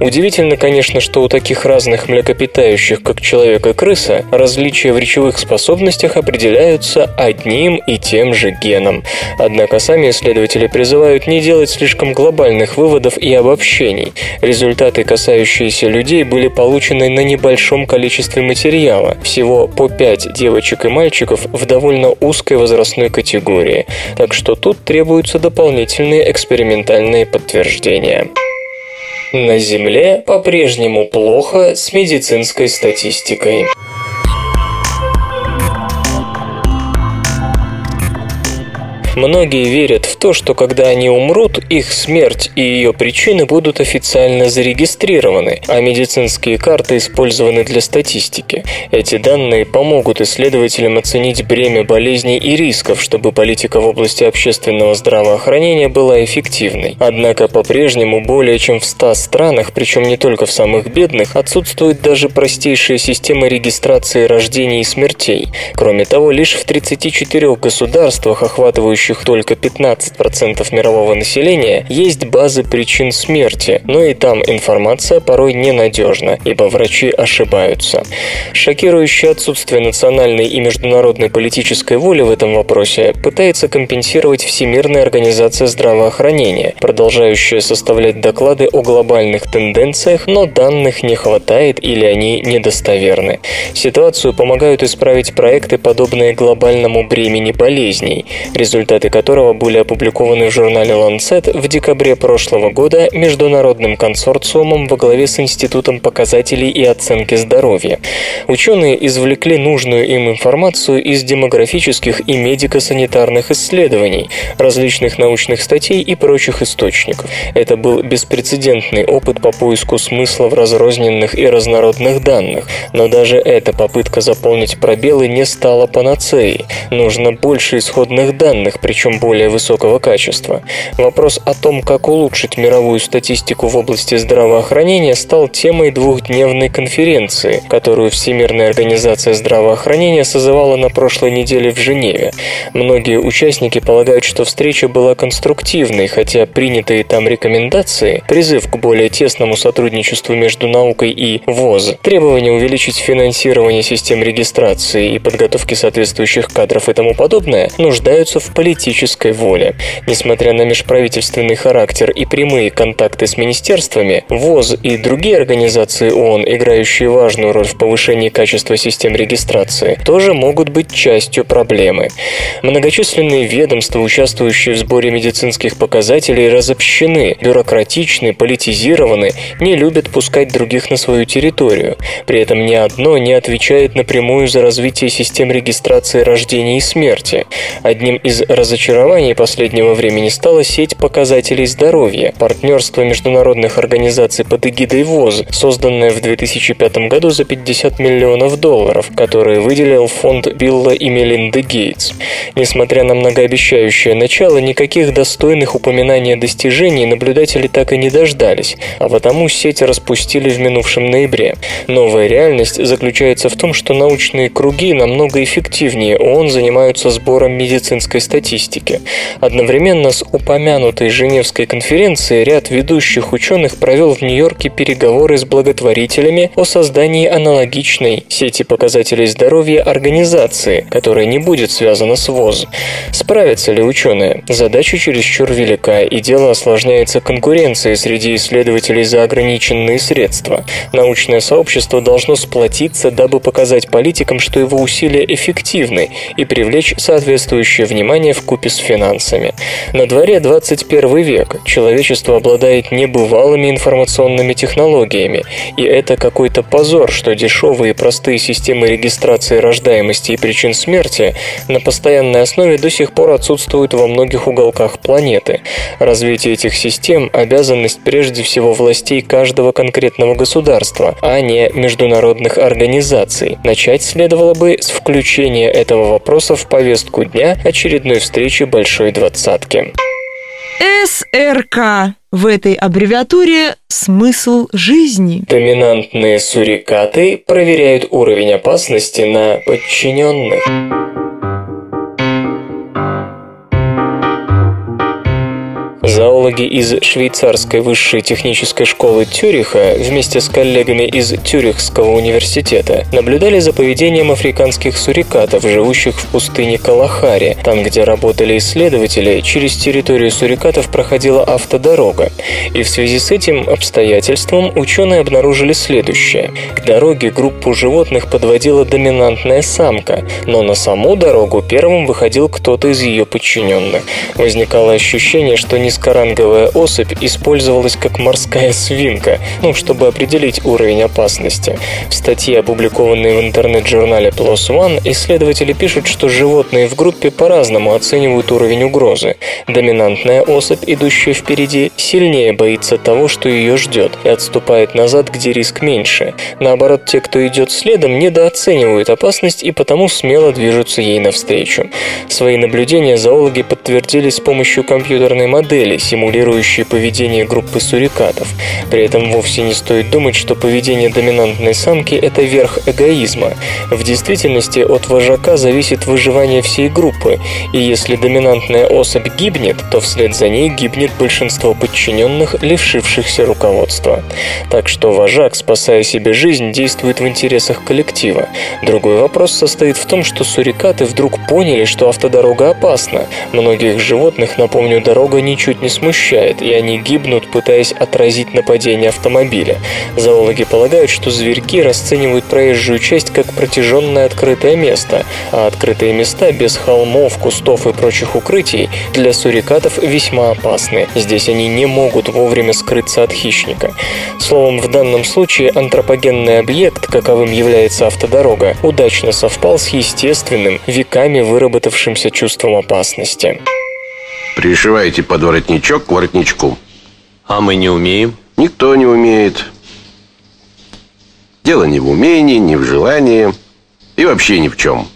Удивительно, конечно, что у таких разных млекопитающих, как человек и крыса, различия в речевых способностях определяются одним и тем же геном. Однако сами исследователи призывают не делать слишком глобальных выводов и обобщений. Результаты, касающиеся людей, были получены на небольшом количестве материала, материала, всего по 5 девочек и мальчиков в довольно узкой возрастной категории, так что тут требуются дополнительные экспериментальные подтверждения. На Земле по-прежнему плохо с медицинской статистикой. Многие верят в то, что когда они умрут, их смерть и ее причины будут официально зарегистрированы, а медицинские карты использованы для статистики. Эти данные помогут исследователям оценить бремя болезней и рисков, чтобы политика в области общественного здравоохранения была эффективной. Однако по-прежнему более чем в 100 странах, причем не только в самых бедных, отсутствует даже простейшая система регистрации рождений и смертей. Кроме того, лишь в 34 государствах, охватывающих имеющих только 15% мирового населения, есть базы причин смерти, но и там информация порой ненадежна, ибо врачи ошибаются. Шокирующее отсутствие национальной и международной политической воли в этом вопросе пытается компенсировать Всемирная организация здравоохранения, продолжающая составлять доклады о глобальных тенденциях, но данных не хватает или они недостоверны. Ситуацию помогают исправить проекты, подобные глобальному бремени болезней. Результат результаты которого были опубликованы в журнале Lancet в декабре прошлого года международным консорциумом во главе с Институтом показателей и оценки здоровья. Ученые извлекли нужную им информацию из демографических и медико-санитарных исследований, различных научных статей и прочих источников. Это был беспрецедентный опыт по поиску смысла в разрозненных и разнородных данных, но даже эта попытка заполнить пробелы не стала панацеей. Нужно больше исходных данных, причем более высокого качества. Вопрос о том, как улучшить мировую статистику в области здравоохранения, стал темой двухдневной конференции, которую Всемирная организация здравоохранения созывала на прошлой неделе в Женеве. Многие участники полагают, что встреча была конструктивной, хотя принятые там рекомендации, призыв к более тесному сотрудничеству между наукой и ВОЗ, требование увеличить финансирование систем регистрации и подготовки соответствующих кадров и тому подобное, нуждаются в политической воли. Несмотря на межправительственный характер и прямые контакты с министерствами, ВОЗ и другие организации ООН, играющие важную роль в повышении качества систем регистрации, тоже могут быть частью проблемы. Многочисленные ведомства, участвующие в сборе медицинских показателей, разобщены, бюрократичны, политизированы, не любят пускать других на свою территорию. При этом ни одно не отвечает напрямую за развитие систем регистрации рождения и смерти. Одним из разочарований последнего времени стала сеть показателей здоровья, партнерство международных организаций под эгидой ВОЗ, созданное в 2005 году за 50 миллионов долларов, которые выделил фонд Билла и Мелинды Гейтс. Несмотря на многообещающее начало, никаких достойных упоминаний о достижении наблюдатели так и не дождались, а потому сеть распустили в минувшем ноябре. Новая реальность заключается в том, что научные круги намного эффективнее ООН занимаются сбором медицинской статистики, статистики. Одновременно с упомянутой Женевской конференцией ряд ведущих ученых провел в Нью-Йорке переговоры с благотворителями о создании аналогичной сети показателей здоровья организации, которая не будет связана с ВОЗ. Справятся ли ученые? Задача чересчур велика, и дело осложняется конкуренцией среди исследователей за ограниченные средства. Научное сообщество должно сплотиться, дабы показать политикам, что его усилия эффективны, и привлечь соответствующее внимание в купе с финансами. На дворе 21 век. Человечество обладает небывалыми информационными технологиями, и это какой-то позор, что дешевые и простые системы регистрации рождаемости и причин смерти на постоянной основе до сих пор отсутствуют во многих уголках планеты. Развитие этих систем – обязанность прежде всего властей каждого конкретного государства, а не международных организаций. Начать следовало бы с включения этого вопроса в повестку дня очередной встречи Большой Двадцатки. СРК. В этой аббревиатуре смысл жизни. Доминантные сурикаты проверяют уровень опасности на подчиненных. Зоологи из швейцарской высшей технической школы Тюриха вместе с коллегами из Тюрихского университета наблюдали за поведением африканских сурикатов, живущих в пустыне Калахари. Там, где работали исследователи, через территорию сурикатов проходила автодорога. И в связи с этим обстоятельством ученые обнаружили следующее. К дороге группу животных подводила доминантная самка, но на саму дорогу первым выходил кто-то из ее подчиненных. Возникало ощущение, что не низкоранговые Ринговая особь использовалась как морская свинка, ну, чтобы определить уровень опасности. В статье, опубликованной в интернет-журнале PLOS ONE, исследователи пишут, что животные в группе по-разному оценивают уровень угрозы. Доминантная особь, идущая впереди, сильнее боится того, что ее ждет, и отступает назад, где риск меньше. Наоборот, те, кто идет следом, недооценивают опасность и потому смело движутся ей навстречу. Свои наблюдения зоологи подтвердили с помощью компьютерной модели, симулирующей поведение группы сурикатов. При этом вовсе не стоит думать, что поведение доминантной самки – это верх эгоизма. В действительности от вожака зависит выживание всей группы, и если доминантная особь гибнет, то вслед за ней гибнет большинство подчиненных, лишившихся руководства. Так что вожак, спасая себе жизнь, действует в интересах коллектива. Другой вопрос состоит в том, что сурикаты вдруг поняли, что автодорога опасна. Многих животных, напомню, дорога ничуть не смущает, и они гибнут, пытаясь отразить нападение автомобиля. Зоологи полагают, что зверьки расценивают проезжую часть как протяженное открытое место, а открытые места без холмов, кустов и прочих укрытий для сурикатов весьма опасны. Здесь они не могут вовремя скрыться от хищника. Словом, в данном случае антропогенный объект, каковым является автодорога, удачно совпал с естественным, веками выработавшимся чувством опасности. Пришивайте под воротничок к воротничку. А мы не умеем? Никто не умеет. Дело не в умении, не в желании и вообще ни в чем.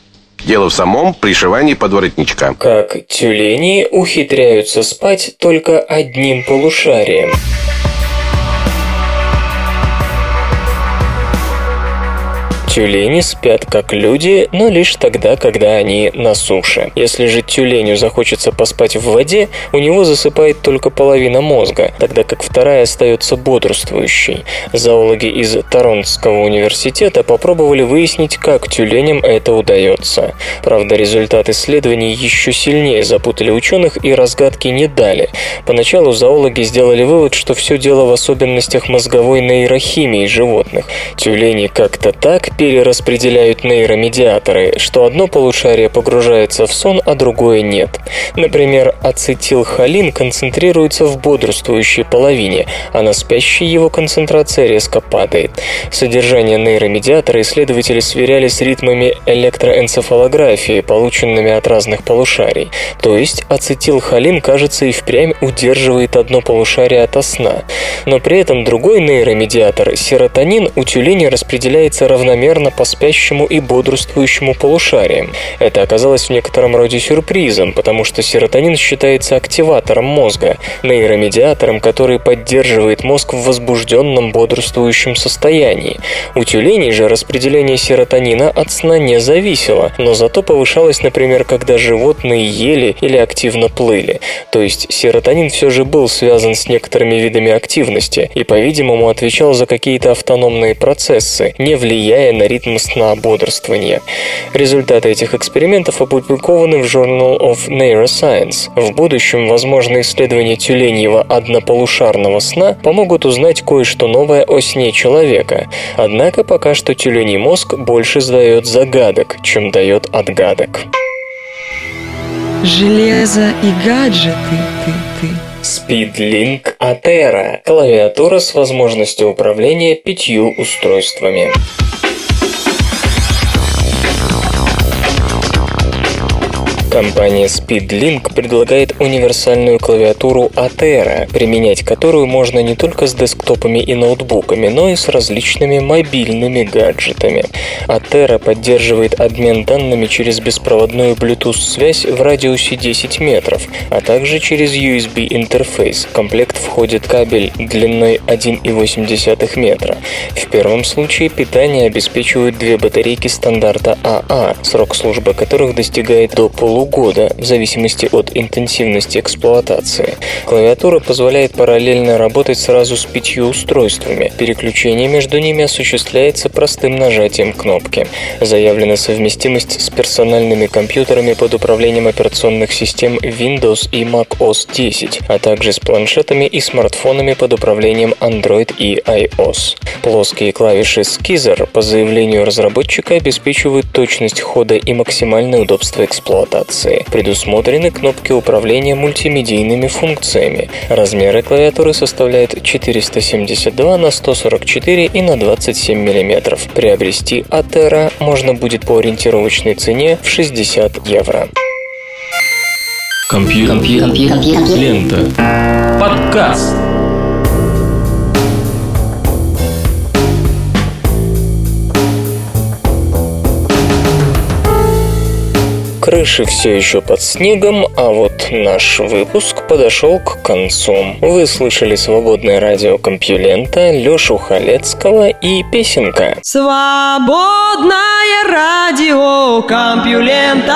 Дело в самом пришивании подворотничка. Как тюлени ухитряются спать только одним полушарием. Тюлени спят как люди, но лишь тогда, когда они на суше. Если же тюленю захочется поспать в воде, у него засыпает только половина мозга, тогда как вторая остается бодрствующей. Зоологи из Торонтского университета попробовали выяснить, как тюленям это удается. Правда, результат исследований еще сильнее запутали ученых и разгадки не дали. Поначалу зоологи сделали вывод, что все дело в особенностях мозговой нейрохимии животных. Тюлени как-то так перераспределяют нейромедиаторы, что одно полушарие погружается в сон, а другое нет. Например, ацетилхолин концентрируется в бодрствующей половине, а на спящей его концентрация резко падает. Содержание нейромедиатора исследователи сверяли с ритмами электроэнцефалографии, полученными от разных полушарий. То есть ацетилхолин, кажется, и впрямь удерживает одно полушарие от сна. Но при этом другой нейромедиатор, серотонин, у тюленя распределяется равномерно по спящему и бодрствующему полушариям. Это оказалось в некотором роде сюрпризом, потому что серотонин считается активатором мозга, нейромедиатором, который поддерживает мозг в возбужденном бодрствующем состоянии. У тюленей же распределение серотонина от сна не зависело, но зато повышалось, например, когда животные ели или активно плыли. То есть серотонин все же был связан с некоторыми видами активности и, по-видимому, отвечал за какие-то автономные процессы, не влияя на ритм сна бодрствования. Результаты этих экспериментов опубликованы в Journal of Neuroscience. В будущем, возможно, исследования тюленьего однополушарного сна помогут узнать кое-что новое о сне человека. Однако пока что тюленей мозг больше задает загадок, чем дает отгадок. Железо и гаджеты, ты, ты. Speedlink Atera – клавиатура с возможностью управления пятью устройствами. Компания Speedlink предлагает универсальную клавиатуру Atera, применять которую можно не только с десктопами и ноутбуками, но и с различными мобильными гаджетами. Atera поддерживает обмен данными через беспроводную Bluetooth-связь в радиусе 10 метров, а также через USB-интерфейс. В комплект входит кабель длиной 1,8 метра. В первом случае питание обеспечивают две батарейки стандарта АА, срок службы которых достигает до полугода полугода, в зависимости от интенсивности эксплуатации. Клавиатура позволяет параллельно работать сразу с пятью устройствами. Переключение между ними осуществляется простым нажатием кнопки. Заявлена совместимость с персональными компьютерами под управлением операционных систем Windows и Mac OS 10, а также с планшетами и смартфонами под управлением Android и iOS. Плоские клавиши Skizzer по заявлению разработчика обеспечивают точность хода и максимальное удобство эксплуатации навигации. Предусмотрены кнопки управления мультимедийными функциями. Размеры клавиатуры составляют 472 на 144 и на 27 мм. Приобрести Атера можно будет по ориентировочной цене в 60 евро. Компьютер. Лента. Подкаст. Крыши все еще под снегом, а вот наш выпуск подошел к концу. Вы слышали свободное радио Компьюлента, Лешу Халецкого и песенка. Свободное радио Компьюлента.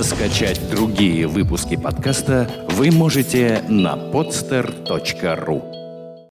Скачать другие выпуски подкаста вы можете на podster.ru